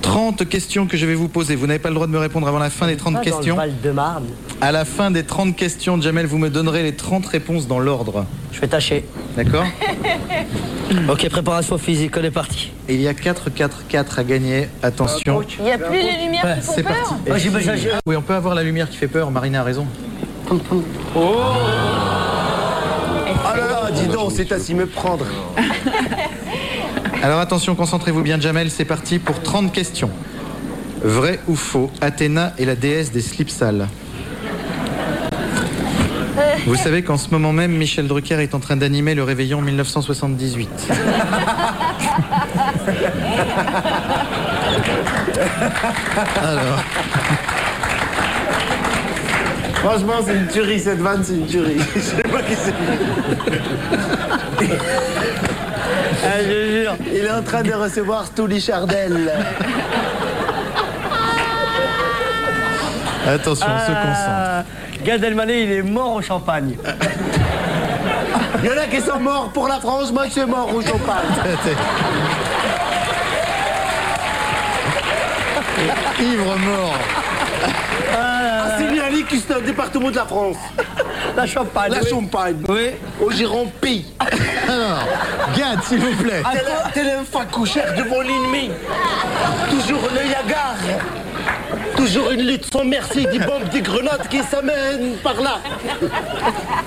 30 questions que je vais vous poser. Vous n'avez pas le droit de me répondre avant la fin des 30 Pas dans le questions. Val de Marne. À la fin des 30 questions, Jamel, vous me donnerez les 30 réponses dans l'ordre. Je vais tâcher. D'accord Ok, préparation physique, on est parti. Il y a 4, 4, 4 à gagner. Attention. Il y a plus les lumières Ouais, qui font C'est peur. parti. Ah, besoin- j'ai- Oui, on peut avoir la lumière qui fait peur. Marina a raison. Là, dis donc, c'est à s'y me prendre. Alors attention, concentrez-vous bien, Jamel. C'est parti pour 30 questions. Vrai ou faux Athéna est la déesse des slips sales. Vous savez qu'en ce moment même, Michel Drucker est en train d'animer le réveillon 1978. Alors, Franchement, c'est une tuerie, cette vanne, c'est une tuerie. Je sais pas qui c'est. Ah, je jure. Il est en train de recevoir Stouli Chardel. attention, on se concentre. Ah, Gad Elmaleh, il est mort au champagne. Il y en a qui sont morts pour la France, moi je suis mort au champagne. Ivre mort. Ah, c'est un département de la France. La champagne. La oui. Champagne. Oui. Au Giron Pays. Alors, Gad, s'il vous plaît. Tel un- facouchère devant l'ennemi. Toujours le Yagar. Toujours une lutte sans merci, des bombes, des grenades qui s'amènent par là.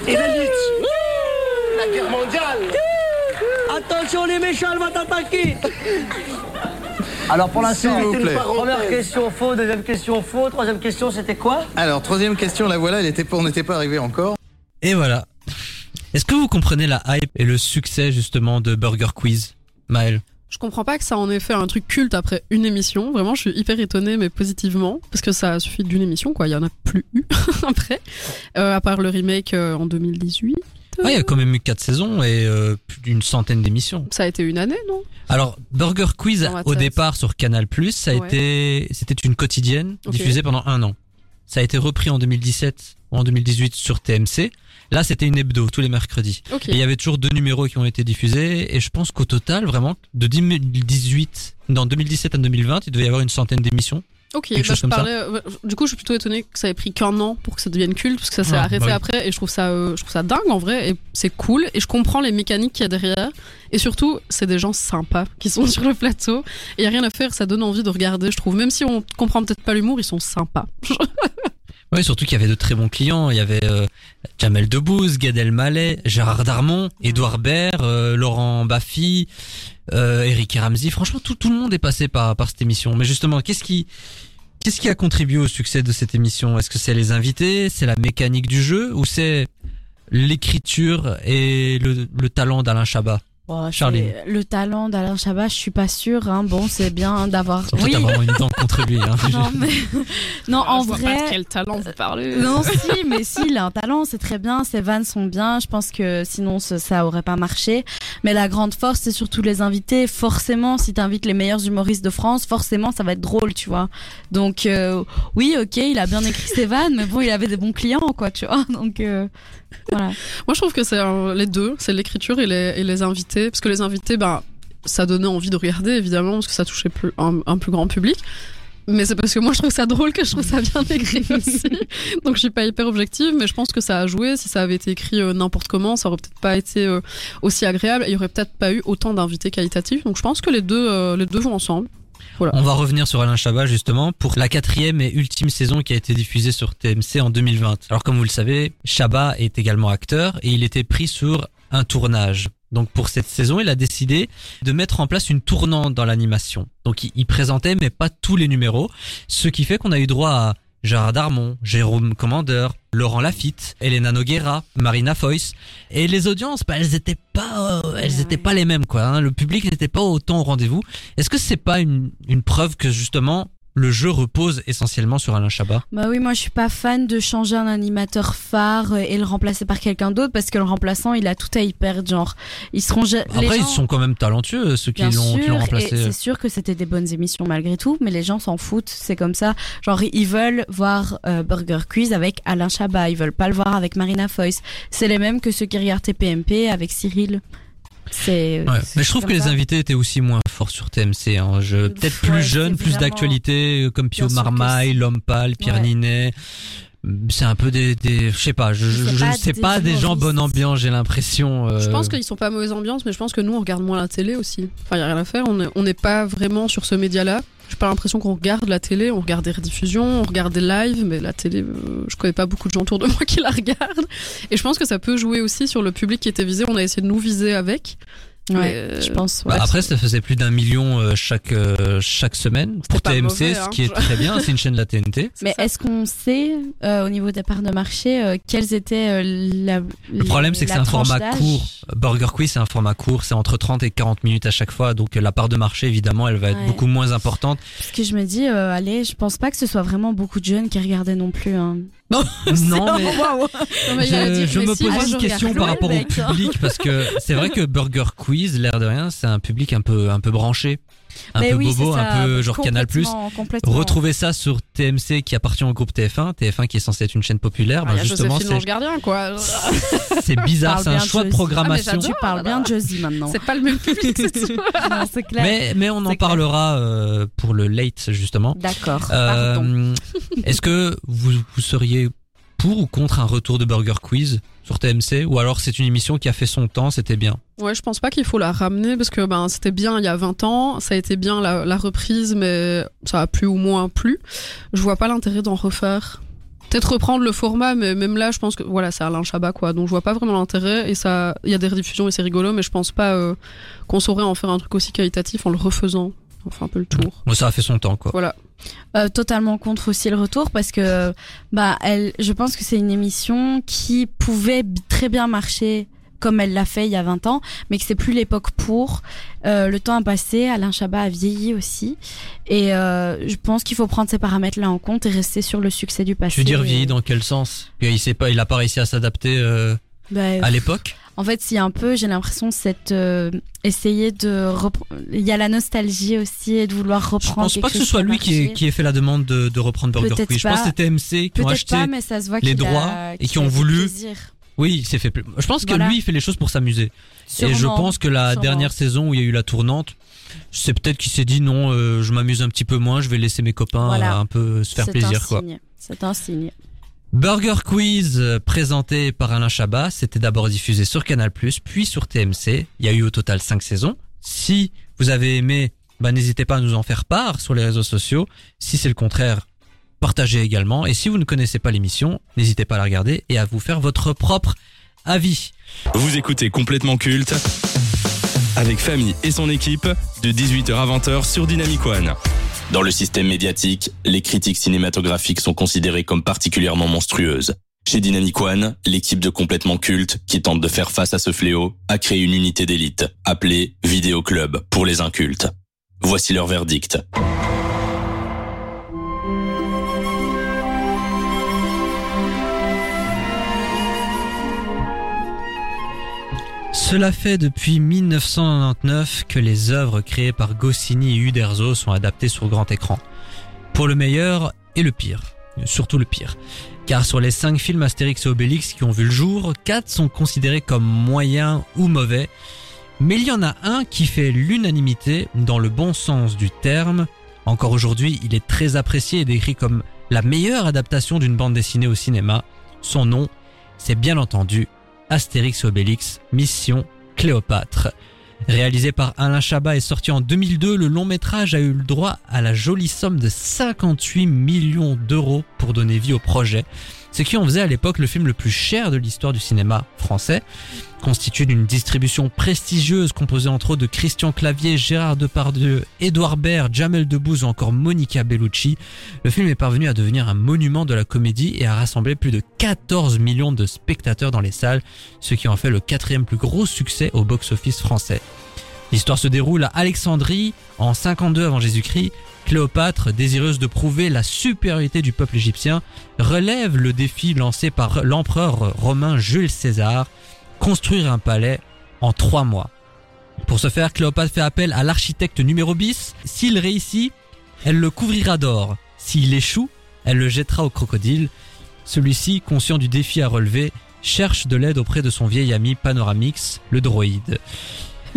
Et la lutte. La guerre mondiale. Attention, les méchants, elle va t'attaquer. Alors pour l'instant, S'il vous une plaît. parenthèse. première question faux, deuxième question faux, troisième question c'était quoi Alors, troisième question, la voilà, elle était pas, on n'était pas arrivé encore. Et voilà. Est-ce que vous comprenez la hype et le succès, justement, de Burger Quiz? Maël? Je comprends pas que ça en ait fait un truc culte après une émission. Vraiment, je suis hyper étonnée, mais positivement. Parce que ça a suffi d'une émission, quoi. Il y en a plus eu après. Euh, à part le remake euh, en 2018. Ah, il y a quand même eu quatre saisons et euh, plus d'une centaine d'émissions. Ça a été une année, non? Alors, Burger Quiz, au départ sur Canal+, ça a Ouais. été, c'était une quotidienne Ok. diffusée pendant un an. Ça a été repris en 2017 ou en 2018 sur TMC. Là, c'était une hebdo tous les mercredis. Ok. Et il y avait toujours deux numéros qui ont été diffusés. Et je pense qu'au total, vraiment, de 2018, dans 2017 à 2020, il devait y avoir une centaine d'émissions. Ok, bah, je ça. parlais, du coup, je suis plutôt étonnée que ça ait pris qu'un an pour que ça devienne culte, parce que ça s'est arrêté bah oui. après, et je trouve ça, euh, je trouve ça dingue en vrai, et c'est cool, et je comprends les mécaniques qu'il y a derrière, et surtout, c'est des gens sympas qui sont sur le plateau, et y a rien à faire, ça donne envie de regarder, je trouve, même si on comprend peut-être pas l'humour, ils sont sympas. Oui, surtout qu'il y avait de très bons clients. Il y avait euh, Jamel Debbouze, Gad Elmaleh, Gérard Darmon, Édouard Baird, euh, Laurent Baffy. euh, Eric Ramsey. Franchement, tout, le monde est passé par, cette émission. Mais justement, qu'est-ce qui, a contribué au succès de cette émission? Est-ce que c'est les invités, c'est la mécanique du jeu, ou c'est l'écriture et le talent d'Alain Chabat? C'est- Le talent d'Alain Chabat, je suis pas sûre. Hein. Bon, c'est bien d'avoir. Surtout, t'as vraiment une dent contre lui. Hein. Non, mais... non en je vois vrai. pas de quel talent vous parlez. Non, si, mais si, il a un talent, c'est très bien, ses vannes sont bien, je pense que sinon ce- ça aurait pas marché. Mais la grande force, c'est surtout les invités. Forcément, si t'invites les meilleurs humoristes de France, forcément ça va être drôle, tu vois. Donc euh, oui, ok, il a bien écrit ses vannes, mais bon, il avait des bons clients, quoi, tu vois. Donc euh, voilà. Moi, je trouve que c'est euh, les deux, c'est l'écriture et les, et les invités, parce que les invités, ben, ça donnait envie de regarder, évidemment, parce que ça touchait plus, un, un plus grand public. Mais c'est parce que moi, je trouve ça drôle que je trouve ça bien écrit aussi. Donc, je suis pas hyper objective, mais je pense que ça a joué. Si ça avait été écrit euh, n'importe comment, ça aurait peut-être pas été euh, aussi agréable. Et il y aurait peut-être pas eu autant d'invités qualitatifs. Donc, je pense que les deux, euh, les deux vont ensemble. On va revenir sur Alain Chabat justement pour la quatrième et ultime saison qui a été diffusée sur TMC en 2020. Alors comme vous le savez, Chabat est également acteur et il était pris sur un tournage. Donc pour cette saison, il a décidé de mettre en place une tournante dans l'animation. Donc il, présentait mais pas tous les numéros, ce qui fait qu'on a eu droit à Gérard Darmon, Jérôme Commandeur, Laurent Lafitte, Elena Noguera, Marina Foïs. Et les audiences, bah, elles étaient pas, euh, elles étaient pas les mêmes, quoi. hein. Le public n'était pas autant au rendez-vous. Est-ce que c'est pas une preuve que justement le jeu repose essentiellement sur Alain Chabat Bah oui, moi je suis pas fan de changer un animateur phare et le remplacer par quelqu'un d'autre parce que le remplaçant il a tout à y perdre. Genre, ils seront. Après, ils sont quand même talentueux ceux qui l'ont remplacé. c'est sûr que c'était des bonnes émissions malgré tout, mais les gens s'en foutent, c'est comme ça. Genre ils veulent voir euh, Burger Quiz avec Alain Chabat, ils veulent pas le voir avec Marina Foïs. C'est les mêmes que ceux qui regardent TPMP avec Cyril. C'est. Ouais. c'est Mais je trouve que les invités étaient aussi moins forts sur TMC. Hein. Je- Peut-être plus Ouais, c'est plus d'actualité, euh, comme Pio Marmaille, L'Homme Pâle, Pierre. Ninet. C'est un peu des, des je sais pas, je, je, sais des pas des gens bonne ambiance, j'ai l'impression. euh, Je pense qu'ils sont pas mauvaise ambiance, mais je pense que nous, on regarde moins la télé aussi. Enfin, y a rien à faire. On est- on n'est pas vraiment sur ce média-là. J'ai pas l'impression qu'on regarde la télé. On regarde des rediffusions, on regarde des lives, mais la télé, euh, je connais pas beaucoup de gens autour de moi qui la regardent. Et je pense que ça peut jouer aussi sur le public qui était visé. On a essayé de nous viser avec. Ouais, Mais, euh, je pense. Bah, ouais. après, ça faisait plus d'un million euh, chaque euh, chaque semaine pour TMC, mauvais, ce hein. qui est très bien. C'est une chaîne de la TNT. Mais est-ce qu'on sait, euh, au niveau des parts de marché, euh, quelles étaient euh, la, Le problème, c'est que c'est un format court. Burger Quiz, c'est un format court, c'est entre 30 et 40 minutes à chaque fois, donc la part de marché, évidemment, elle va être Ouais. beaucoup moins importante. Parce que je me dis, euh, allez, je pense pas que ce soit vraiment beaucoup de jeunes qui regardaient non plus. Hein. non, mais Non, mais a- je, me si, pose moi, une question par rapport au hein. public parce que c'est vrai que Burger Quiz, l'air de rien, c'est un public un peu un peu branché, un Mais peu oui, bobo, un peu genre Canal+. complètement. Retrouvez ça sur TMC qui appartient au groupe TF1, TF1 qui est censé être une chaîne populaire. Ah, ben il y a justement, c'est gardien, quoi. c'est bizarre, c'est un de choix de programmation. Ah, mais Tu parles bien de Josie maintenant. C'est pas le même public, c'est tout. Non, c'est clair. mais mais on en parlera euh, pour le late justement. D'accord. Euh, Est-ce que vous, vous seriez pour ou contre un retour de Burger Quiz sur TMC ou alors c'est une émission qui a fait son temps, c'était bien Ouais, je pense pas qu'il faut la ramener parce que ben c'était bien il y a 20 ans, ça a été bien la, reprise, mais ça a plus ou moins plu. Je vois pas l'intérêt d'en refaire. Peut-être reprendre le format, mais même là, je pense que voilà, c'est Alain Chabat quoi, donc je vois pas vraiment l'intérêt. Et ça, il y a des rediffusions et c'est rigolo, mais je pense pas euh, qu'on saurait en faire un truc aussi qualitatif en le refaisant. On fait un peu le tour. Bon, ça a fait son temps quoi. Voilà. Euh, totalement contre aussi le retour parce que bah elle, je pense que c'est une émission qui pouvait très bien marcher comme elle l'a fait il y a 20 ans, mais que c'est plus l'époque pour. Euh, le temps a passé, Alain Chabat a vieilli aussi, et euh, je pense qu'il faut prendre ces paramètres-là en compte et rester sur le succès du passé. Tu veux dire vieilli dans quel sens? Il sait pas, il a pas réussi à s'adapter Bah, à l'époque? En fait, s'il y a un peu, j'ai l'impression, c'est euh, essayer de Il y a la nostalgie aussi et de vouloir Je reprendre. pense quelque pas que ce soit lui qui ait, marché. qui ait fait la demande de, de reprendre Burger Peut-être Quiz. Je pense que c'était MC qui ont acheté. pas, mais ça se voit les qu'il a- droits et qui ont voulu- plaisir. Oui, il s'est fait. Je pense que lui, il fait les choses pour s'amuser. Et je pense que la sûrement. dernière saison où il y a eu la tournante, c'est peut-être qu'il s'est dit non, euh, je m'amuse un petit peu moins, je vais laisser mes copains Voilà. euh, un peu se faire C'est plaisir un quoi. signe. C'est un signe. Burger Quiz euh, présenté par Alain Chabat, c'était d'abord diffusé sur Canal+, puis sur TMC. Il y a eu au total 5 saisons. Si vous avez aimé, bah, n'hésitez pas à nous en faire part sur les réseaux sociaux. Si c'est le contraire, partagez également. Et si vous ne connaissez pas l'émission, n'hésitez pas à la regarder et à vous faire votre propre avis. Vous écoutez complètement culte avec Famille et son équipe de 18h à 20h sur Dynamic One. Dans le système médiatique, les critiques cinématographiques sont considérées comme particulièrement monstrueuses. Chez Dynamic One, l'équipe de complètement culte qui tente de faire face à ce fléau a créé une unité d'élite appelée Vidéo Club pour les incultes. Voici leur verdict. Cela fait depuis 1999 que les œuvres créées par Goscinny et Uderzo sont adaptées sur grand écran. Pour le meilleur et le pire. Surtout le pire. Car sur les 5 films Astérix et Obélix qui ont vu le jour, 4 sont considérés comme moyens ou mauvais. Mais il y en a un qui fait l'unanimité dans le bon sens du terme. Encore aujourd'hui, il est très apprécié et décrit comme la meilleure adaptation d'une bande dessinée au cinéma. Son nom, c'est bien entendu Astérix Obélix, Mission Cléopâtre. Réalisé par Alain Chabat et sorti en 2002, le long métrage a eu le droit à la jolie somme de 58 millions d'euros pour donner vie au projet, ce qui en faisait à l'époque le film le plus cher de l'histoire du cinéma français. Constitué d'une distribution prestigieuse composée entre autres de Christian Clavier, Gérard Depardieu, Édouard Baird, Jamel Debbouze ou encore Monica Bellucci, le film est parvenu à devenir un monument de la comédie et a rassemblé plus de 14 millions de spectateurs dans les salles, ce qui en fait le quatrième plus gros succès au box-office français. L'histoire se déroule à Alexandrie en 52 avant Jésus-Christ. Cléopâtre, désireuse de prouver la supériorité du peuple égyptien, relève le défi lancé par l'empereur romain Jules César, construire un palais en trois mois. Pour ce faire, Cléopâtre fait appel à l'architecte numéro bis. S'il réussit, elle le couvrira d'or. S'il échoue, elle le jettera au crocodile. Celui-ci, conscient du défi à relever, cherche de l'aide auprès de son vieil ami Panoramix, le droïde.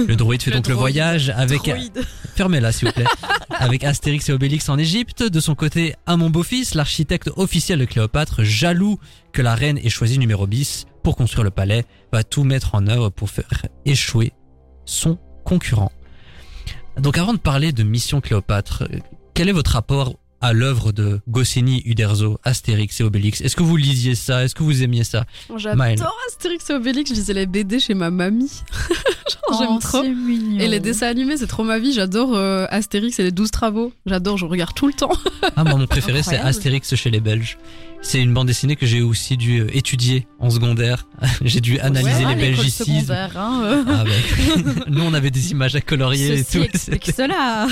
Le droïde fait Le donc le voyage avec... Droïde. Fermez-la s'il vous plaît. avec Astérix et Obélix en Égypte. De son côté, Amon Beaufils, l'architecte officiel de Cléopâtre, jaloux que la reine ait choisi numéro bis pour construire le palais, va tout mettre en œuvre pour faire échouer son concurrent. Donc avant de parler de Mission Cléopâtre, euh, quel est votre rapport à l'œuvre de Goscinny, Uderzo, Astérix et Obélix Est-ce que vous lisiez ça? Est-ce que vous aimiez ça? J'adore Astérix et Obélix, je lisais les BD chez ma mamie. Genre, J'aime Oh, trop. c'est mignon. Et les dessins animés, c'est trop ma vie. J'adore euh, Astérix et les 12 travaux. J'adore, je regarde tout le temps. Ah, moi, mon préféré, c'est. Astérix chez les Belges. C'est une bande dessinée que j'ai aussi dû euh, étudier en secondaire. j'ai dû analyser Ouais, les belgicismes. hein, euh. Ah ben, nous, on avait des images à colorier Ceci et tout. explique cela.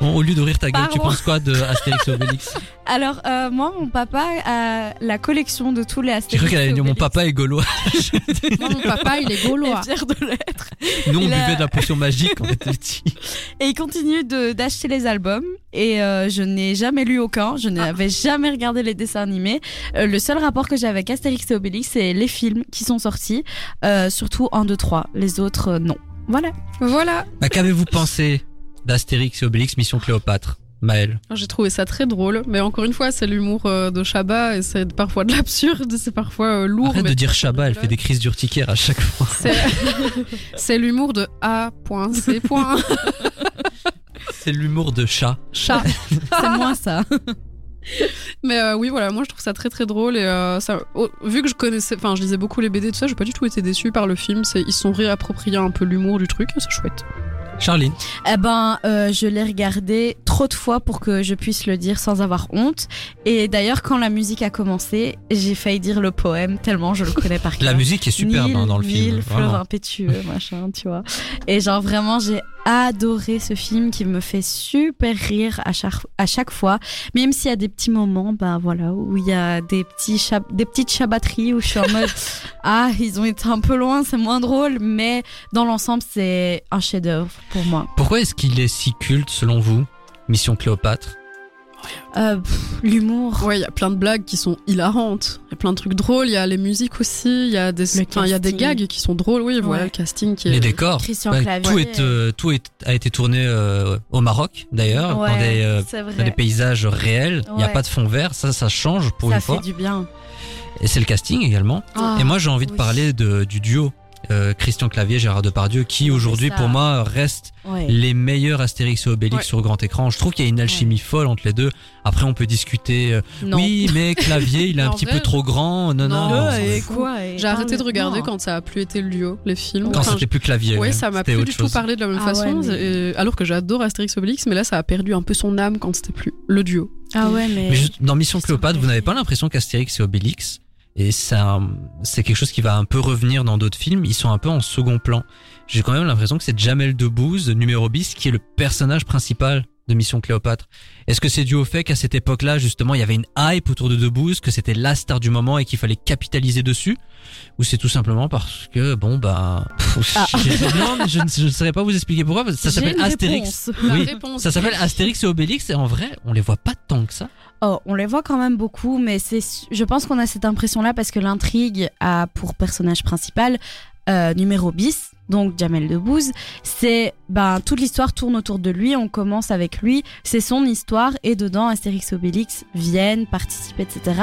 Bon, au lieu d'ouvrir ta gueule, tu penses quoi de Astérix et Obélix? Alors, euh, moi, mon papa a la collection de tous les J'ai Astérix. cru qu'elle allait et dire mon Obélix. papa est gaulois. Moi, mon papa, il est Il gaulois. est fier de l'être. Nous, on Il a- buvait de la potion magique quand on était petits. Et il continue de- d'acheter les albums. Et euh, je n'ai jamais lu aucun. Je n'avais jamais regardé les dessins animés. Euh, le seul rapport que j'ai avec Astérix et Obélix, c'est les films qui sont sortis. euh, surtout 1, 2, 3. Les autres, euh, non. Voilà. Voilà. Bah, Qu'avez-vous pensé? d'Astérix et Obélix Mission Cléopâtre Maël J'ai trouvé ça très drôle. Mais encore une fois, c'est l'humour euh, de Chabat et c'est parfois de l'absurde. C'est parfois euh, lourd. Arrête mais de dire Chabat, elle fait des crises d'urticaire à chaque fois. C'est c'est l'humour de A.C. C'est l'humour de chat. Chat. C'est moins ça. Mais euh, oui, voilà, moi je trouve ça très très drôle et euh, ça, oh, vu que je connaissais, enfin je lisais beaucoup les BD tout ça, j'ai pas du tout été déçu par le film. C'est ils se sont réappropriés un peu l'humour du truc, et c'est chouette. Charline Eh ben, euh, je l'ai regardé trop de fois pour que je puisse le dire sans avoir honte. Et d'ailleurs, quand la musique a commencé, j'ai failli dire le poème tellement je le connais par cœur. La musique est superbe Nil, hein, dans le Nil, film. fleuve vraiment. impétueux, machin, tu vois. Et genre vraiment, j'ai adoré ce film qui me fait super rire à chaque, à chaque fois. Même s'il y a des petits moments, bah voilà, où il y a des petits des petites chabatteries où je suis en mode, ah, ils ont été un peu loin, c'est moins drôle, mais dans l'ensemble, c'est un chef-d'œuvre pour moi. Pourquoi est-ce qu'il est si culte selon vous Mission Cléopâtre? Euh, L'humour. Ouais, il y a plein de blagues qui sont hilarantes. Il y a plein de trucs drôles. Il y a les musiques aussi. Il y a des, il y a des casting. gags qui sont drôles. Oui, voilà, le casting qui est. Les décors. Christian Ouais, Clavier. tout est, euh, tout est- a été tourné euh, au Maroc d'ailleurs, Ouais, dans, des, euh, c'est vrai. dans des paysages réels. Il n'y a pas de fond vert, ça, ça change pour Ça une fait fois. du bien. Et c'est le casting également. Ah, Et moi, j'ai envie de parler de, du duo euh, Christian Clavier, Gérard Depardieu, qui aujourd'hui pour moi restent Ouais. les meilleurs Astérix et Obélix Ouais. sur grand écran. Je trouve qu'il y a une alchimie folle entre les deux. Après, on peut discuter. euh, oui, mais Clavier, il est un petit vrai, peu trop grand. Non, non. non, et quoi et- J'ai arrêté de Non. regarder quand ça a plus été le duo, les films. Quand Enfin, c'était plus Clavier. Oui, ouais. ça m'a plus du tout parlé de la même Ah façon. ouais, mais- et- alors que j'adore Astérix Obélix, mais là, ça a perdu un peu son âme quand c'était plus le duo. Ah ouais, mais. Mais juste, dans Mission Cléopâtre, vous n'avez pas l'impression qu'Astérix et Obélix, et ça, c'est quelque chose qui va un peu revenir dans d'autres films, ils sont un peu en second plan. J'ai quand même l'impression que c'est Jamel Debbouze, numéro bis, qui est le personnage principal de Mission Cléopâtre. Est-ce que c'est dû au fait qu'à cette époque-là, justement, il y avait une hype autour de Debbouze, que c'était la star du moment et qu'il fallait capitaliser dessus? Ou c'est tout simplement parce que, bon, bah... pff, je- non, mais je ne je ne saurais pas vous expliquer pourquoi, parce que ça s'appelle Astérix. Oui, réponse. ça s'appelle Astérix et Obélix, et en vrai, on les voit pas tant que ça. Oh, on les voit quand même beaucoup, mais c'est, je pense qu'on a cette impression-là parce que l'intrigue a pour personnage principal euh, numéro bis, donc Jamel Debbouze. C'est, ben, toute l'histoire tourne autour de lui. On commence avec lui, c'est son histoire, et dedans Astérix Obélix viennent participer, etc.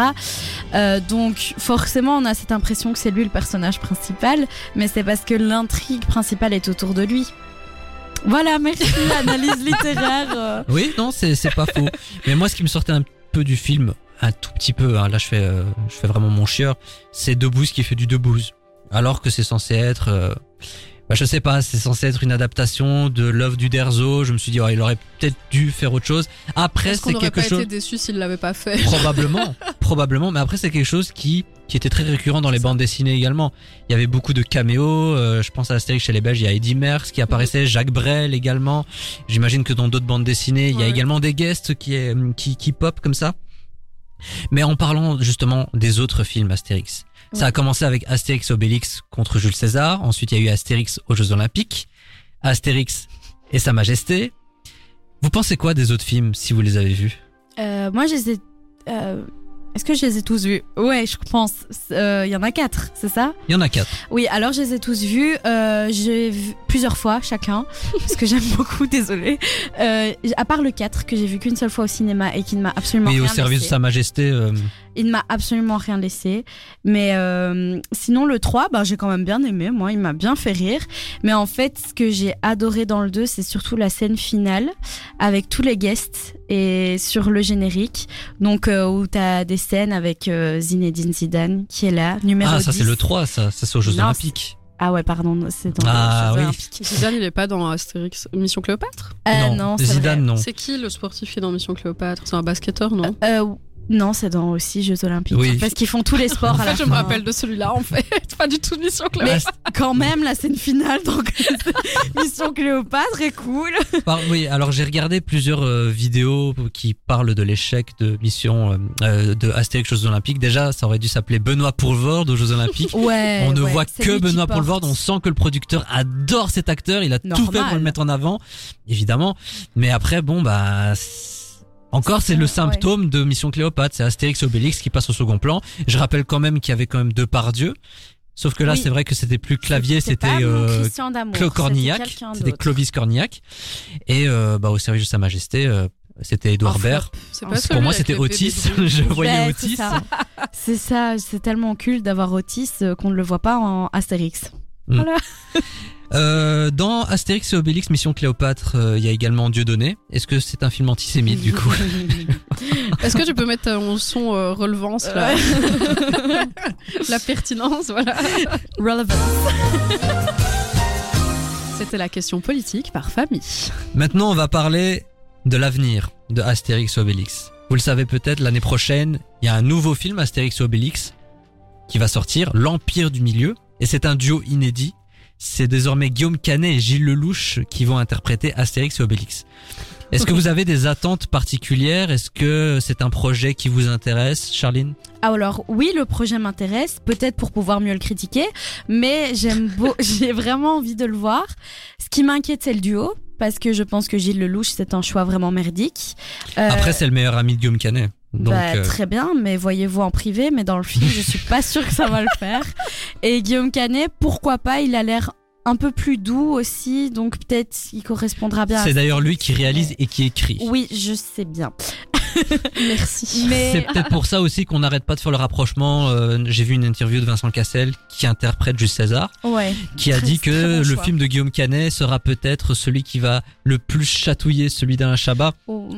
Euh, donc forcément, on a cette impression que c'est lui le personnage principal, mais c'est parce que l'intrigue principale est autour de lui. Voilà, merci, analyse littéraire. Oui, non, c'est c'est pas faux. Mais moi, ce qui me sortait un peu du film, un tout petit peu, hein, là je fais, euh, je fais vraiment mon chieur, c'est Debouze qui fait du Debouze. Alors que c'est censé être, euh, bah, je sais pas, c'est censé être une adaptation de l'œuvre du Derzo. Je me suis dit, ouais, il aurait peut-être dû faire autre chose. Après, c'est n'aurait quelque pas chose. été déçu s'il l'avait pas fait? Probablement, probablement, mais après c'est quelque chose qui qui était très récurrent dans les bandes dessinées également. Il y avait beaucoup de caméos. euh, je pense à Astérix chez les Belges, il y a Eddie Merckx qui apparaissait, Jacques Brel également. J'imagine que dans d'autres bandes dessinées, il y a également des guests qui est, qui qui pop comme ça. Mais en parlant justement des autres films Astérix, ça a commencé avec Astérix Obélix contre Jules César. Ensuite, il y a eu Astérix aux Jeux Olympiques, Astérix et Sa Majesté. Vous pensez quoi des autres films si vous les avez vus? Euh, moi, je les ai. euh, Est-ce que je les ai tous vus? Ouais, je pense. Euh, Il y en a quatre, c'est ça? Il y en a quatre. Oui, alors je les ai tous vus. Euh, j'ai vu plusieurs fois chacun, parce que j'aime beaucoup, désolée. Euh, à part le 4, que j'ai vu qu'une seule fois au cinéma et qui ne m'a absolument Oui, rien au service de Sa Majesté. Il ne m'a absolument rien laissé. Mais euh, sinon, le 3, bah, j'ai quand même bien aimé. Moi, il m'a bien fait rire. Mais en fait, ce que j'ai adoré dans le 2, c'est surtout la scène finale avec tous les guests et sur le générique. Donc, euh, où tu as des scènes avec euh, Zinedine Zidane qui est là, numéro Ah, ça 10. c'est le 3, ça, ça c'est aux Jeux Non, Olympiques. Ah ouais, pardon, c'est dans Ah, les Jeux oui. Olympiques. Zidane, il est pas dans Astérix Mission Cléopâtre? Euh, non, non, c'est Zidane, vrai. non. C'est qui le sportif qui est dans Mission Cléopâtre? C'est un basketteur, non? Euh, non, c'est dans aussi Jeux Olympiques. Oui. Parce qu'ils font tous les sports En à la fait, je fin. me rappelle de celui-là, en fait. Pas du tout de Mission Cléopâtre. Mais quand même, la scène finale, donc Mission Cléopâtre est cool. Par- oui, alors j'ai regardé plusieurs euh, vidéos qui parlent de l'échec de mission euh, euh, de Astérix aux Jeux Olympiques. Déjà, ça aurait dû s'appeler Benoît Poulvord aux Jeux Olympiques. Ouais. on ne ouais, voit c'est que Benoît. Poulvord, on sent que le producteur adore cet acteur, il a tout fait pour Normal. le mettre en avant, évidemment. Mais après, bon, bah... Encore, c'est le Ouais. symptôme de Mission Cléopâtre, c'est Astérix et Obélix qui passe au second plan. Je rappelle quand même qu'il y avait quand même deux par Dieu. Sauf que là, Oui. c'est vrai que c'était plus Clavier, c'était euh, Cornillac, c'était. Clovis Cornillac, et euh, bah, au service de Sa Majesté, euh, c'était flop. Baird. C'est Pour moi, c'était Otis. Je voyais Ouais, Otis. C'est ça, c'est tellement culte d'avoir Otis euh, qu'on ne le voit pas en Astérix. Euh, dans Astérix et Obélix, Mission Cléopâtre, euh, il y a également Dieudonné. Est-ce que c'est un film antisémite du coup Est-ce que tu peux mettre ton son euh, relevance là La pertinence, voilà. Relevant. C'était la question politique par famille. Maintenant, on va parler de l'avenir de Astérix et Obélix. Vous le savez peut-être, l'année prochaine, il y a un nouveau film Astérix et Obélix qui va sortir, L'Empire du Milieu, et c'est un duo inédit. C'est désormais Guillaume Canet et Gilles Lelouch qui vont interpréter Astérix et Obélix. Est-ce que vous avez des attentes particulières? Est-ce que c'est un projet qui vous intéresse, Charline? Ah, alors oui, le projet m'intéresse, peut-être pour pouvoir mieux le critiquer, mais j'aime beau, j'ai vraiment envie de le voir. Ce qui m'inquiète, c'est le duo, parce que je pense que Gilles Lelouch, c'est un choix vraiment merdique. Euh, Après, c'est le meilleur ami de Guillaume Canet. Donc, bah, euh, Très bien, mais voyez-vous en privé, mais dans le film, je suis pas sûre que ça va le faire. Et Guillaume Canet, pourquoi pas, il a l'air un peu plus doux aussi, donc peut-être il correspondra bien à c'est d'ailleurs lui qui réalise et qui écrit. Oui, je sais bien. Merci. Mais C'est peut-être pour ça aussi qu'on n'arrête pas de faire le rapprochement. euh, J'ai vu une interview de Vincent Cassel qui interprète Jules César, ouais. qui a Très- dit que bon le choix. film de Guillaume Canet sera peut-être celui qui va le plus chatouiller celui d'Alain Chabat. Oh,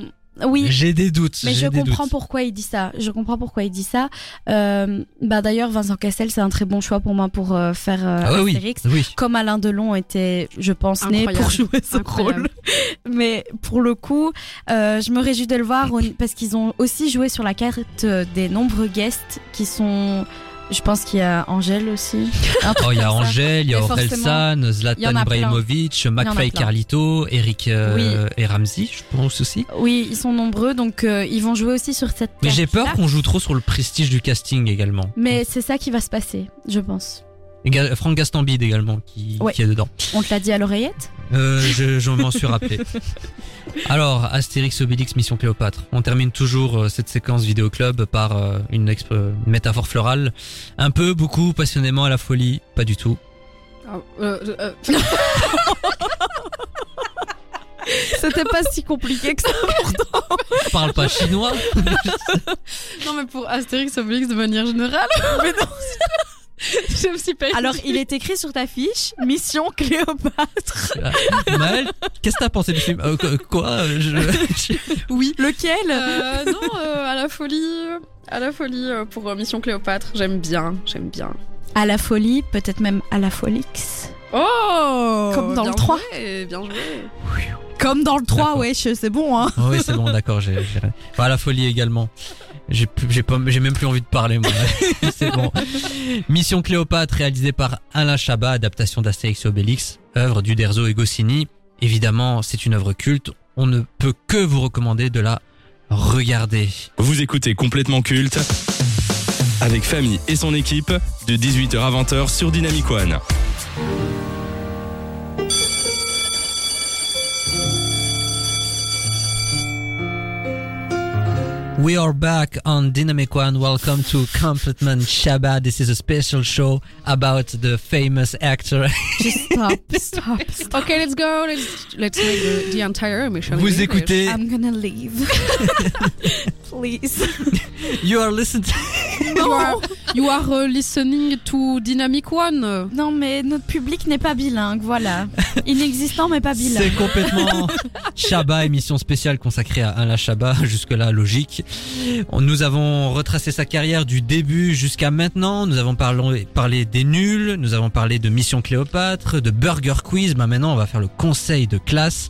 Oui. J'ai des doutes. Mais je comprends doutes. pourquoi il dit ça. Je comprends pourquoi il dit ça. Euh, bah d'ailleurs, Vincent Cassel, c'est un très bon choix pour moi pour euh, faire euh, Ah ouais, oui, Astérix. oui. Comme Alain Delon était, je pense, né pour jouer ce Incroyable. rôle. Mais pour le coup, euh, je me réjouis de le voir parce qu'ils ont aussi joué sur la carte euh, des nombreux guests qui sont. Je pense qu'il y a Angèle aussi. Oh, il y a. Angèle, il y a Aurel San, Zlatan. Ibrahimovic, McFly. Carlito, Eric euh, Oui. et Ramsey, je pense aussi. Oui, ils sont nombreux, donc euh, ils vont jouer aussi sur cette. Mais j'ai peur qu'on joue trop sur le prestige du casting également. Mais c'est ça qui va se passer, je pense. Et Franck Gastambide également qui, Ouais. qui est dedans. On te l'a dit à l'oreillette Euh, je je m'en suis rappelé. Alors, Astérix Obélix Mission Cléopâtre. On termine toujours euh, cette séquence vidéo club par euh, une, exp- une métaphore florale. Un peu, beaucoup, passionnément à la folie. Pas du tout. Ah, euh, euh, C'était pas si compliqué que ça. On parle pas chinois. non, mais pour Astérix Obélix de manière générale. mais non. je me suis pas. Alors, il est écrit sur ta fiche Mission Cléopâtre. Maël, qu'est-ce que t'as pensé du film Euh, qu- Quoi je- Oui. Lequel Euh, non, euh, à la folie. À la folie euh, pour euh, Mission Cléopâtre. J'aime bien, j'aime bien. À la folie, peut-être même à la folix. Oh Comme dans bien le 3. joué, bien joué. Comme dans le 3, D'accord. ouais, c'est bon, hein. Oh oui, c'est bon, d'accord. J'ai, j'ai... Bah, la folie également. J'ai, même plus envie de parler moi. c'est bon. Mission Cléopâtre réalisée par Alain Chabat, adaptation d'Astérix et Obélix, œuvre d'Uderzo et Goscinny. Évidemment, c'est une œuvre culte. On ne peut que vous recommander de la regarder. Vous écoutez complètement culte avec Famille et son équipe de 18h à 20h sur Dynamic One. We are back on Dynamic One. Welcome to Compliment Shabbat. This is a special show about the famous actor. Just stop, stop, stop. Okay, let's go. Let's let's make the, the entire mission. Vous écoutez, I'm gonna leave. Please. you are listening. You are, you are uh, listening to Dynamic One. Non, mais notre public n'est pas bilingue, voilà. Inexistant, mais pas bilingue. C'est complètement Chabat, émission spéciale consacrée à Alain Chabat, jusque-là logique. Nous avons retracé sa carrière du début jusqu'à maintenant, nous avons parlé, parlé des nuls, nous avons parlé de Mission Cléopâtre, de Burger Quiz, bah maintenant on va faire le conseil de classe.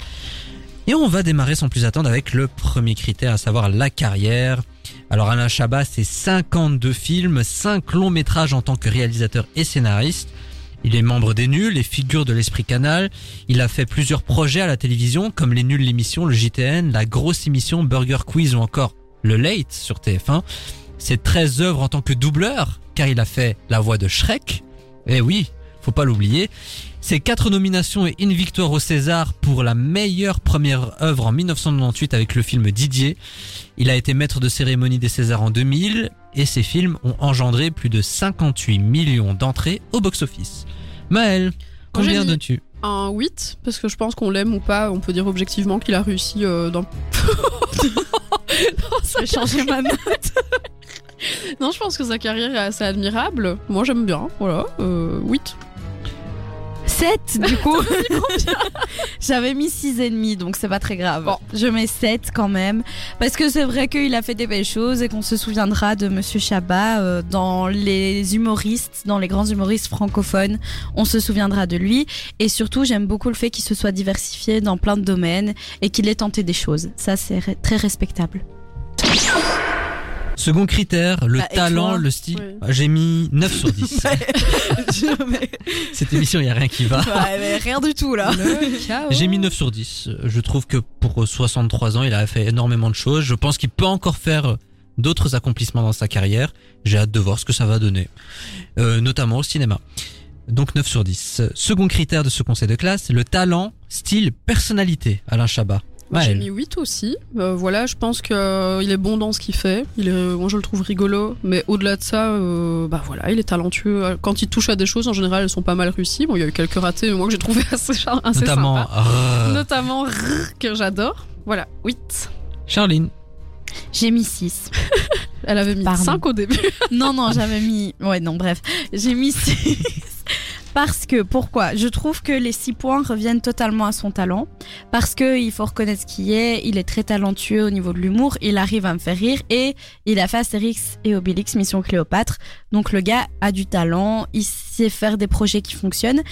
Et on va démarrer sans plus attendre avec le premier critère, à savoir la carrière. Alors Alain Chabat, c'est 52 films, 5 longs métrages en tant que réalisateur et scénariste. Il est membre des Nuls et figure de l'Esprit Canal. Il a fait plusieurs projets à la télévision comme Les Nuls l'émission, le JTN, la grosse émission Burger Quiz ou encore Le Late sur TF1. Ses 13 œuvres en tant que doubleur, car il a fait la voix de Shrek. Eh oui, faut pas l'oublier. Ses quatre nominations et une victoire au César pour la meilleure première œuvre en 1998 avec le film Didier. Il a été maître de cérémonie des Césars en 2000 et ses films ont engendré plus de 58 millions d'entrées au box-office. Maël, combien donnes-tu? Un 8, parce que je pense qu'on l'aime ou pas, on peut dire objectivement qu'il a réussi euh, dans. Je vais changer ma note. Non, je pense que sa carrière est assez admirable. Moi, j'aime bien. Voilà, euh, 8. 7 du coup. J'avais mis 6,5 donc c'est pas très grave. Bon. Je mets 7 quand même. Parce que c'est vrai qu'il a fait des belles choses et qu'on se souviendra de Monsieur Chabat euh, dans les humoristes, dans les grands humoristes francophones. On se souviendra de lui. Et surtout, j'aime beaucoup le fait qu'il se soit diversifié dans plein de domaines et qu'il ait tenté des choses. Ça, c'est très respectable. Second critère, le Bah, talent, le style. Oui. Ah, J'ai mis 9 sur 10. Cette émission, il y a rien qui va. Ouais, mais rien du tout là. J'ai mis 9 sur 10. Je trouve que pour 63 ans, il a fait énormément de choses. Je pense qu'il peut encore faire d'autres accomplissements dans sa carrière. J'ai hâte de voir ce que ça va donner. Euh, notamment au cinéma. Donc 9 sur 10. Second critère de ce conseil de classe, le talent, style, personnalité. Alain Chabat. J'ai mis 8 aussi. Euh, voilà, je pense qu'il est bon dans ce qu'il fait. Il est, moi, je le trouve rigolo. Mais au-delà de ça, euh, bah voilà, il est talentueux. Quand il touche à des choses, en général, elles sont pas mal réussies. Bon, il y a eu quelques ratés, mais moi que j'ai trouvé assez, assez Notamment sympa. euh, Notamment Rrr, que j'adore. Voilà, 8. Charline. J'ai mis 6. Elle avait mis Pardon. 5 au début. non, non, j'avais mis. Ouais, non, bref. J'ai mis 6. Parce que, pourquoi? Je trouve que les 6 points reviennent totalement à son talent. Parce que il faut reconnaître ce qu'il est. Il est très talentueux au niveau de l'humour. Il arrive à me faire rire. Et il a fait Astérix et Obélix, Mission Cléopâtre. Donc le gars a du talent. Il sait faire des projets qui fonctionnent.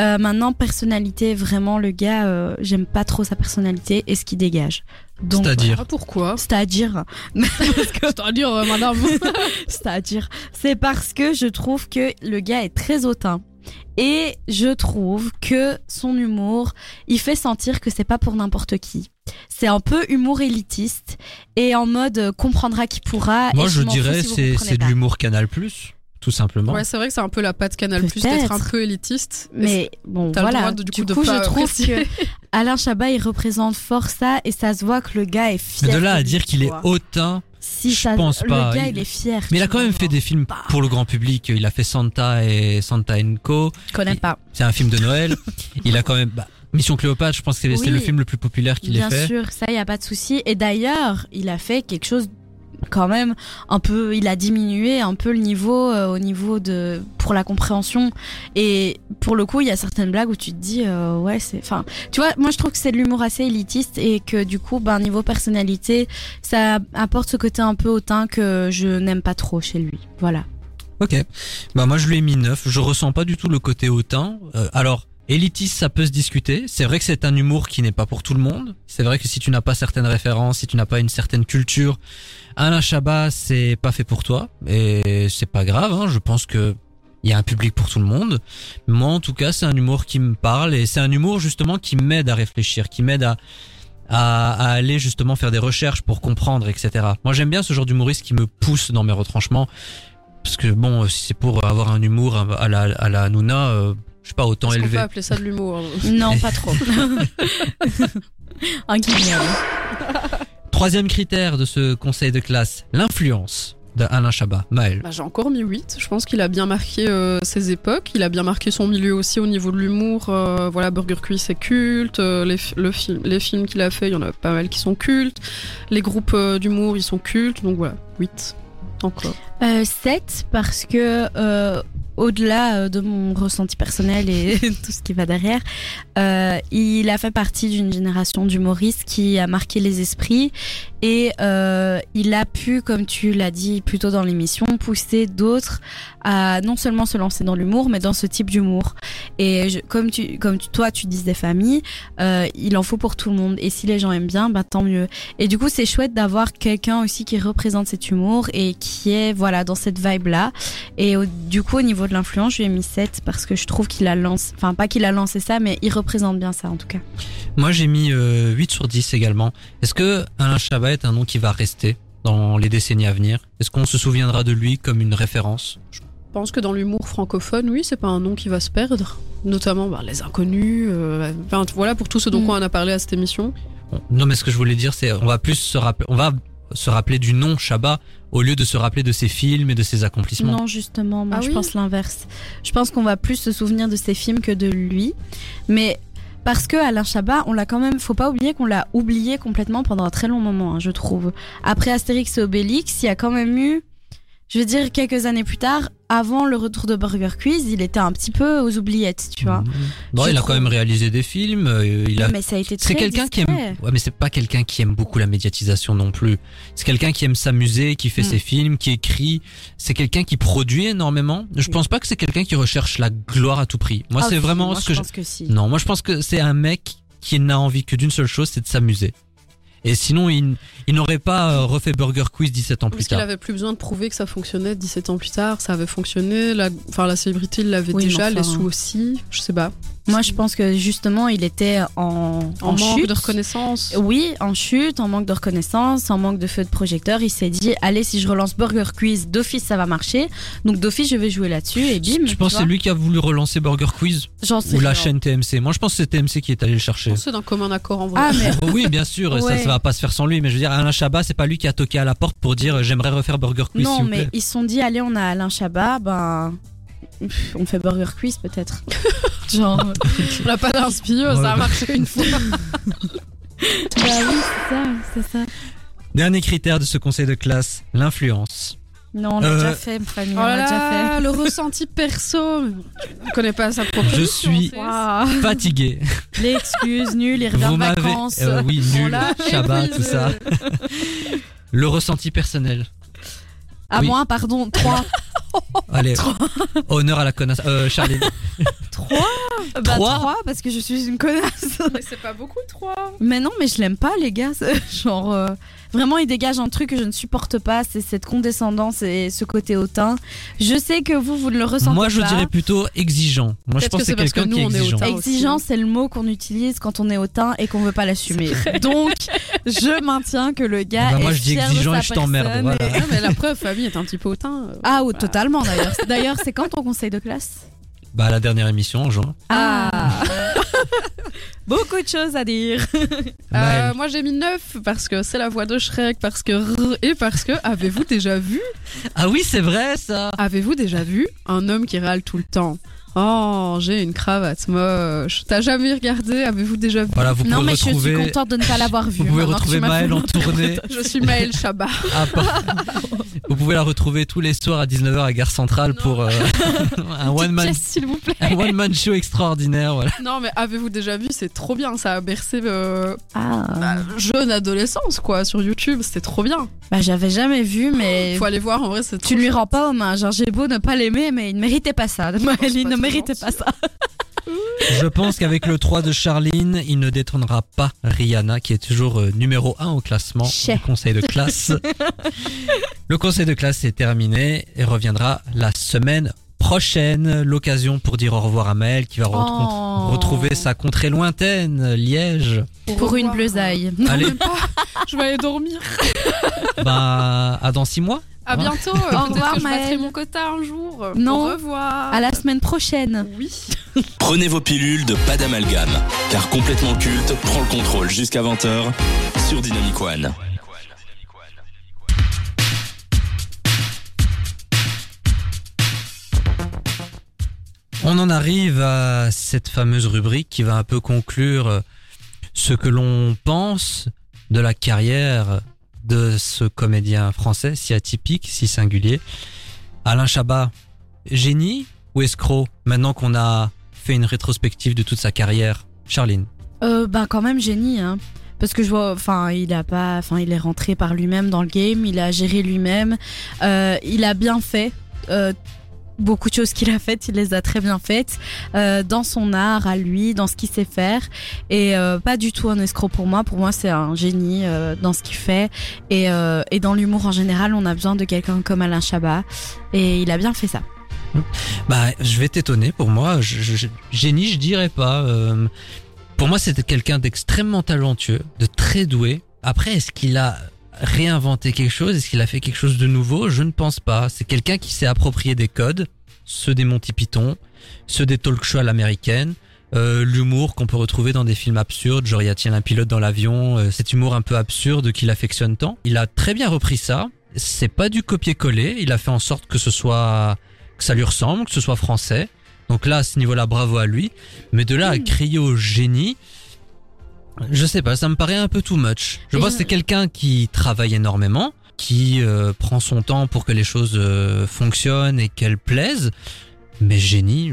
Euh, maintenant, personnalité, vraiment, le gars, euh, j'aime pas trop sa personnalité et ce qu'il dégage. Donc, C'est-à-dire Ah, pourquoi? C'est-à-dire, C'est-à-dire, euh, madame. c'est-à-dire, c'est parce que je trouve que le gars est très hautain. Et je trouve que son humour, il fait sentir que c'est pas pour n'importe qui. C'est un peu humour élitiste et en mode euh, comprendra qui pourra. Moi, et je dirais si c'est de l'humour Canal tout simplement. Ouais, c'est vrai que c'est un peu la patte Canal Plus d'être un peu élitiste. Mais bon, T'as le voilà. droit de- du du coup, de coup, pas je trouve apprécier. que Alain Chabat, il représente fort ça et ça se voit que le gars est fier. Mais de là à lui, dire qu'il tu est vois. hautain, si je ça, pense pas. Le gars, Il- il, est fier. mais il a quand même fait des films Bah. pour le grand public. Il a fait Santa et Santa Co. Je connais pas. C'est un film de Noël. il a quand même bah, Mission Cléopâtre. Je pense que c'est Oui. le film le plus populaire qu'il ait Bien fait. sûr, ça, il y a pas de souci. Et d'ailleurs, il a fait quelque chose quand même un peu il a diminué un peu le niveau euh, au niveau de pour la compréhension et pour le coup il y a certaines blagues où tu te dis euh, ouais c'est enfin tu vois moi je trouve que c'est de l'humour assez élitiste et que du coup ben niveau personnalité ça apporte ce côté un peu hautain que je n'aime pas trop chez lui voilà Ok. Bah moi je lui ai mis 9. Je ressens pas du tout le côté hautain. Euh, alors élitiste ça peut se discuter. C'est vrai que c'est un humour qui n'est pas pour tout le monde. C'est vrai que si tu n'as pas certaines références, si tu n'as pas une certaine culture, Alain Chabat c'est pas fait pour toi et c'est pas grave. Hein. Je pense que il y a un public pour tout le monde. Moi en tout cas c'est un humour qui me parle et c'est un humour justement qui m'aide à réfléchir, qui m'aide à à, à aller justement faire des recherches pour comprendre, etc. Moi j'aime bien ce genre d'humoriste qui me pousse dans mes retranchements. Parce que bon, si c'est pour avoir un humour à la, à la Hanouna, euh, je sais pas, autant élevé. peut appeler ça de l'humour hein non pas trop un guignol Troisième critère de ce conseil de classe, l'influence d'Alain Chabat. Maël. Bah, J'ai encore mis 8. Je pense qu'il a bien marqué euh, ses époques. Il a bien marqué son milieu aussi au niveau de l'humour. Euh, voilà, Burger Quiz, c'est culte. Euh, les, fi- le film, les films qu'il a fait, il y en a pas mal qui sont cultes. Les groupes d'humour, ils sont cultes. Donc voilà, 8. Encore. Euh, 7 parce que euh, au-delà euh, de mon ressenti personnel et tout ce qui va derrière, euh, il a fait partie d'une génération d'humoristes qui a marqué les esprits et euh, il a pu, comme tu l'as dit plus tôt dans l'émission, pousser d'autres à non seulement se lancer dans l'humour, mais dans ce type d'humour. Et je- comme tu, comme toi, tu dis des familles, euh, il en faut pour tout le monde. Et si les gens aiment bien, bah tant mieux. Et du coup, c'est chouette d'avoir quelqu'un aussi qui représente cet humour et qui est voilà dans cette vibe là. Et au- du coup, au niveau de l'influence, je lui ai mis 7 parce que je trouve qu'il a lancé, enfin pas qu'il a lancé ça, mais il représente bien ça en tout cas. Moi j'ai mis euh, 8 sur 10 également. Est-ce que Alain Chabat est un nom qui va rester dans les décennies à venir? Est-ce qu'on se souviendra de lui comme une référence? Je pense que dans l'humour francophone, oui, c'est pas un nom qui va se perdre. Notamment bah, les inconnus. euh, enfin, voilà pour tout ce dont Mm. on a parlé à cette émission. Non mais ce que je voulais dire c'est on va plus se rappeler, on va se rappeler du nom Chabat au lieu de se rappeler de ses films et de ses accomplissements. Non, justement, moi Ah je oui pense l'inverse. Je pense qu'on va plus se souvenir de ses films que de lui. Mais parce que Alain Chabat, on l'a quand même, faut pas oublier qu'on l'a oublié complètement pendant un très long moment, hein, je trouve. Après Astérix et Obélix, il y a quand même eu, je veux dire, quelques années plus tard, avant le retour de Burger Quiz, il était un petit peu aux oubliettes, tu vois. Bon, Je il a quand même réalisé des films. euh, il a Mais ça a été très C'est quelqu'un qui aime. Ouais, mais c'est pas quelqu'un qui aime beaucoup la médiatisation non plus. C'est quelqu'un qui aime s'amuser, qui fait Mm. ses films, qui écrit. C'est quelqu'un qui produit énormément. Je pense pas que c'est quelqu'un qui recherche la gloire à tout prix. Moi, Ah, c'est vraiment moi, ce que je... pense que si. Non, moi je pense que c'est un mec qui n'a envie que d'une seule chose, c'est de s'amuser. Et sinon, il, il n'aurait pas euh, refait Burger Quiz 17 ans plus Parce qu'il tard. avait plus besoin de prouver que ça fonctionnait 17 ans plus tard, ça avait fonctionné. La, enfin, la célébrité, il l'avait Oui, déjà, les sous aussi. Je sais pas. Moi, je pense que justement, il était en, En, manque chute. de reconnaissance. Oui, en chute, en manque de reconnaissance, en manque de feu de projecteur, il s'est dit allez si je relance Burger Quiz, d'office ça va marcher. Donc d'office je vais jouer là-dessus et bim. Je pense que c'est lui qui a voulu relancer Burger Quiz J'en sais ou la rien. chaîne TMC. Moi, je pense que c'est TMC qui est allé le chercher. C'est d'un commun accord en vrai. Ah mais oui, bien sûr, ça, Ouais. ça va pas se faire sans lui. Mais je veux dire, Alain Chabat, c'est pas lui qui a toqué à la porte pour dire j'aimerais refaire Burger Quiz, non vous mais plaît. ils se sont dit allez on a Alain Chabat, ben on fait Burger Quiz peut-être. Genre On n'a pas d'inspire, Ouais. ça a marché une fois. bah oui c'est ça, c'est ça. Dernier critère de ce conseil de classe, l'influence. Non, on l'a Euh, déjà fait, Fanny. Oh on l'a là déjà fait. le ressenti perso. Je connais pas sa propre Je suis- on sait. Fatigué. L'excuse, nul, il revient Vous de m'avez... vacances. euh, oui, On nul, Shabbat, tout ça. Le ressenti personnel. À oui. moi, pardon, 3. Allez, honneur à la connasse. Euh, Charlie. 3 Bah Trois 3 parce que je suis une connasse. Mais c'est pas beaucoup, trois. Mais non, mais je l'aime pas, les gars. Genre, euh, vraiment, il dégage un truc que je ne supporte pas, c'est cette condescendance et ce côté hautain. Je sais que vous, vous ne le ressentez Moi, je pas. dirais plutôt exigeant. Moi, je pense que c'est quelqu'un que qui est nous, on est exigeant. hautain. Exigeant, c'est le mot qu'on utilise quand on est hautain et qu'on veut pas l'assumer. Donc, je maintiens que le gars Eh ben, est moi, je dis fier de exigeant et je t'emmerde, voilà. et- mais la preuve, Famille est un petit peu hautain. Ah, oh, totalement d'ailleurs. D'ailleurs, c'est quand ton conseil de classe? Bah, la dernière émission en juin. Ah Beaucoup de choses à dire. Euh, moi j'ai mis 9 parce que c'est la voix de Shrek, parce que et parce que avez-vous déjà vu Ah oui, c'est vrai, ça. Avez-vous déjà vu un homme qui râle tout le temps? Oh, j'ai une cravate moche. T'as jamais regardé Avez-vous déjà vu Voilà, vous pouvez Non, mais je suis contente de ne pas l'avoir vu. Vous pouvez retrouver Maëlle en tournée. Je suis Maëlle Chabat. à Par- Vous pouvez la retrouver tous les soirs à 19h à Gare Centrale pour euh, un one man Pièce, s'il vous plaît. un one man show extraordinaire. Voilà. Non, mais avez-vous déjà vu? C'est trop bien. Ça a bercé euh, Ah. bah, jeune adolescence quoi sur YouTube. C'était trop bien. Bah, j'avais jamais vu, mais. Faut aller voir. En vrai, c'est. Tu lui rends pas hommage. Genre, j'ai beau ne pas l'aimer, mais il ne méritait pas ça. Maëlle, méritait pas ça. Je pense qu'avec le 3 de Charline, il ne détrônera pas Rihanna qui est toujours euh, numéro 1 au classement Chais. du conseil de classe. le conseil de classe est terminé et reviendra la semaine prochaine. L'occasion pour dire au revoir à Maëlle qui va Oh. retrouver sa contrée lointaine, Liège. Pour une bleusaille. Allez, Même pas. Je vais aller dormir. bah, à dans 6 mois. À Hein bientôt. Au revoir, que je Maëlle. mon quota un jour. Non. Au revoir. À la semaine prochaine. Oui. Prenez vos pilules de pas d'amalgame, car complètement culte prend le contrôle jusqu'à 20h sur Dynamic One. On en arrive à cette fameuse rubrique qui va un peu conclure euh, ce que l'on pense de la carrière de ce comédien français si atypique, si singulier. Alain Chabat, génie ou escroc maintenant qu'on a fait une rétrospective de toute sa carrière? Charline Euh, bah quand même génie, hein. Parce que je vois, enfin, il a pas, enfin, il est rentré par lui-même dans le game, il a géré lui-même, euh, il a bien fait. euh, beaucoup de choses qu'il a faites, il les a très bien faites euh, dans son art à lui, dans ce qu'il sait faire, et euh, pas du tout un escroc pour moi. Pour moi, c'est un génie euh, dans ce qu'il fait, et, dans l'humour en général, on a besoin de quelqu'un comme Alain Chabat, et il a bien fait ça. Bah, je vais t'étonner. Pour moi, je, je- génie, je dirais pas. Pour moi, c'était quelqu'un d'extrêmement talentueux, de très doué. Après, est-ce qu'il a réinventé quelque chose? Est-ce qu'il a fait quelque chose de nouveau? Je ne pense pas. C'est quelqu'un qui s'est approprié des codes, ceux des Monty Python, ceux des talk shows à l'américaine. euh, l'humour qu'on peut retrouver dans des films absurdes, genre y un pilote dans l'avion, euh, cet humour un peu absurde qu'il affectionne tant? Il a très bien repris ça. C'est pas du copier-coller. Il a fait en sorte que ce soit que ça lui ressemble, que ce soit français. Donc là, à ce niveau-là, bravo à lui. Mais de là à crier au génie, je sais pas, ça me paraît un peu too much. Je pense que c'est quelqu'un qui travaille énormément, qui euh, prend son temps pour que les choses euh, fonctionnent et qu'elles plaisent. Mais génie,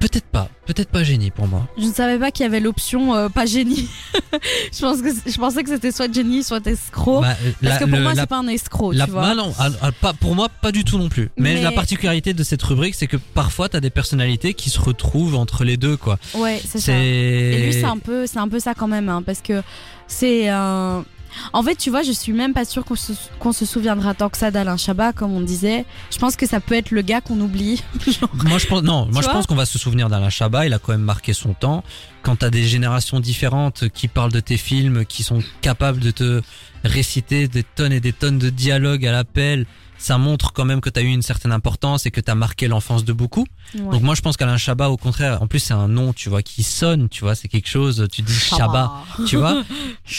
peut-être pas, peut-être pas génie pour moi. Je ne savais pas qu'il y avait l'option euh, pas génie. je, pense que, je pensais que c'était soit génie, soit escroc. Bah, euh, parce la- que pour le- moi, c'est pas un escroc, La, tu vois. ah non, ah, ah, pas, pour moi, pas du tout non plus. Mais, Mais- la particularité de cette rubrique, c'est que parfois, t'as des personnalités qui se retrouvent entre les deux, quoi. Ouais, c'est ça. Et lui, C'est un peu, c'est un peu ça quand même, hein, parce que c'est un. En fait, tu vois, je suis même pas sûre qu'on se, qu'on se souviendra tant que ça d'Alain Chabat, comme on disait. Je pense que ça peut être le gars qu'on oublie. Genre, Moi je pense non, moi je pense qu'on va se souvenir d'Alain Chabat, il a quand même marqué son temps. Quand t'as des générations différentes qui parlent de tes films, qui sont capables de te réciter des tonnes et des tonnes de dialogues à l'appel, ça montre quand même que t'as eu une certaine importance et que t'as marqué l'enfance de beaucoup. ouais. Donc moi je pense qu'Alain Chabat au contraire, en plus c'est un nom, tu vois, qui sonne, tu vois, c'est quelque chose, tu dis Chabat, tu vois.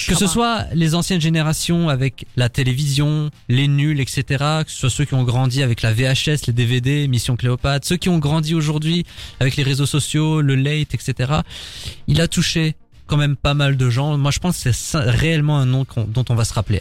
Que ce soit les anciennes générations avec la télévision, les nuls, etc. Que ce soit ceux qui ont grandi avec la VHS, les DVD, Mission Cléopâtre, ceux qui ont grandi aujourd'hui avec les réseaux sociaux, le late, etc. Il a touché quand même pas mal de gens. Moi, je pense que c'est réellement un nom dont on va se rappeler.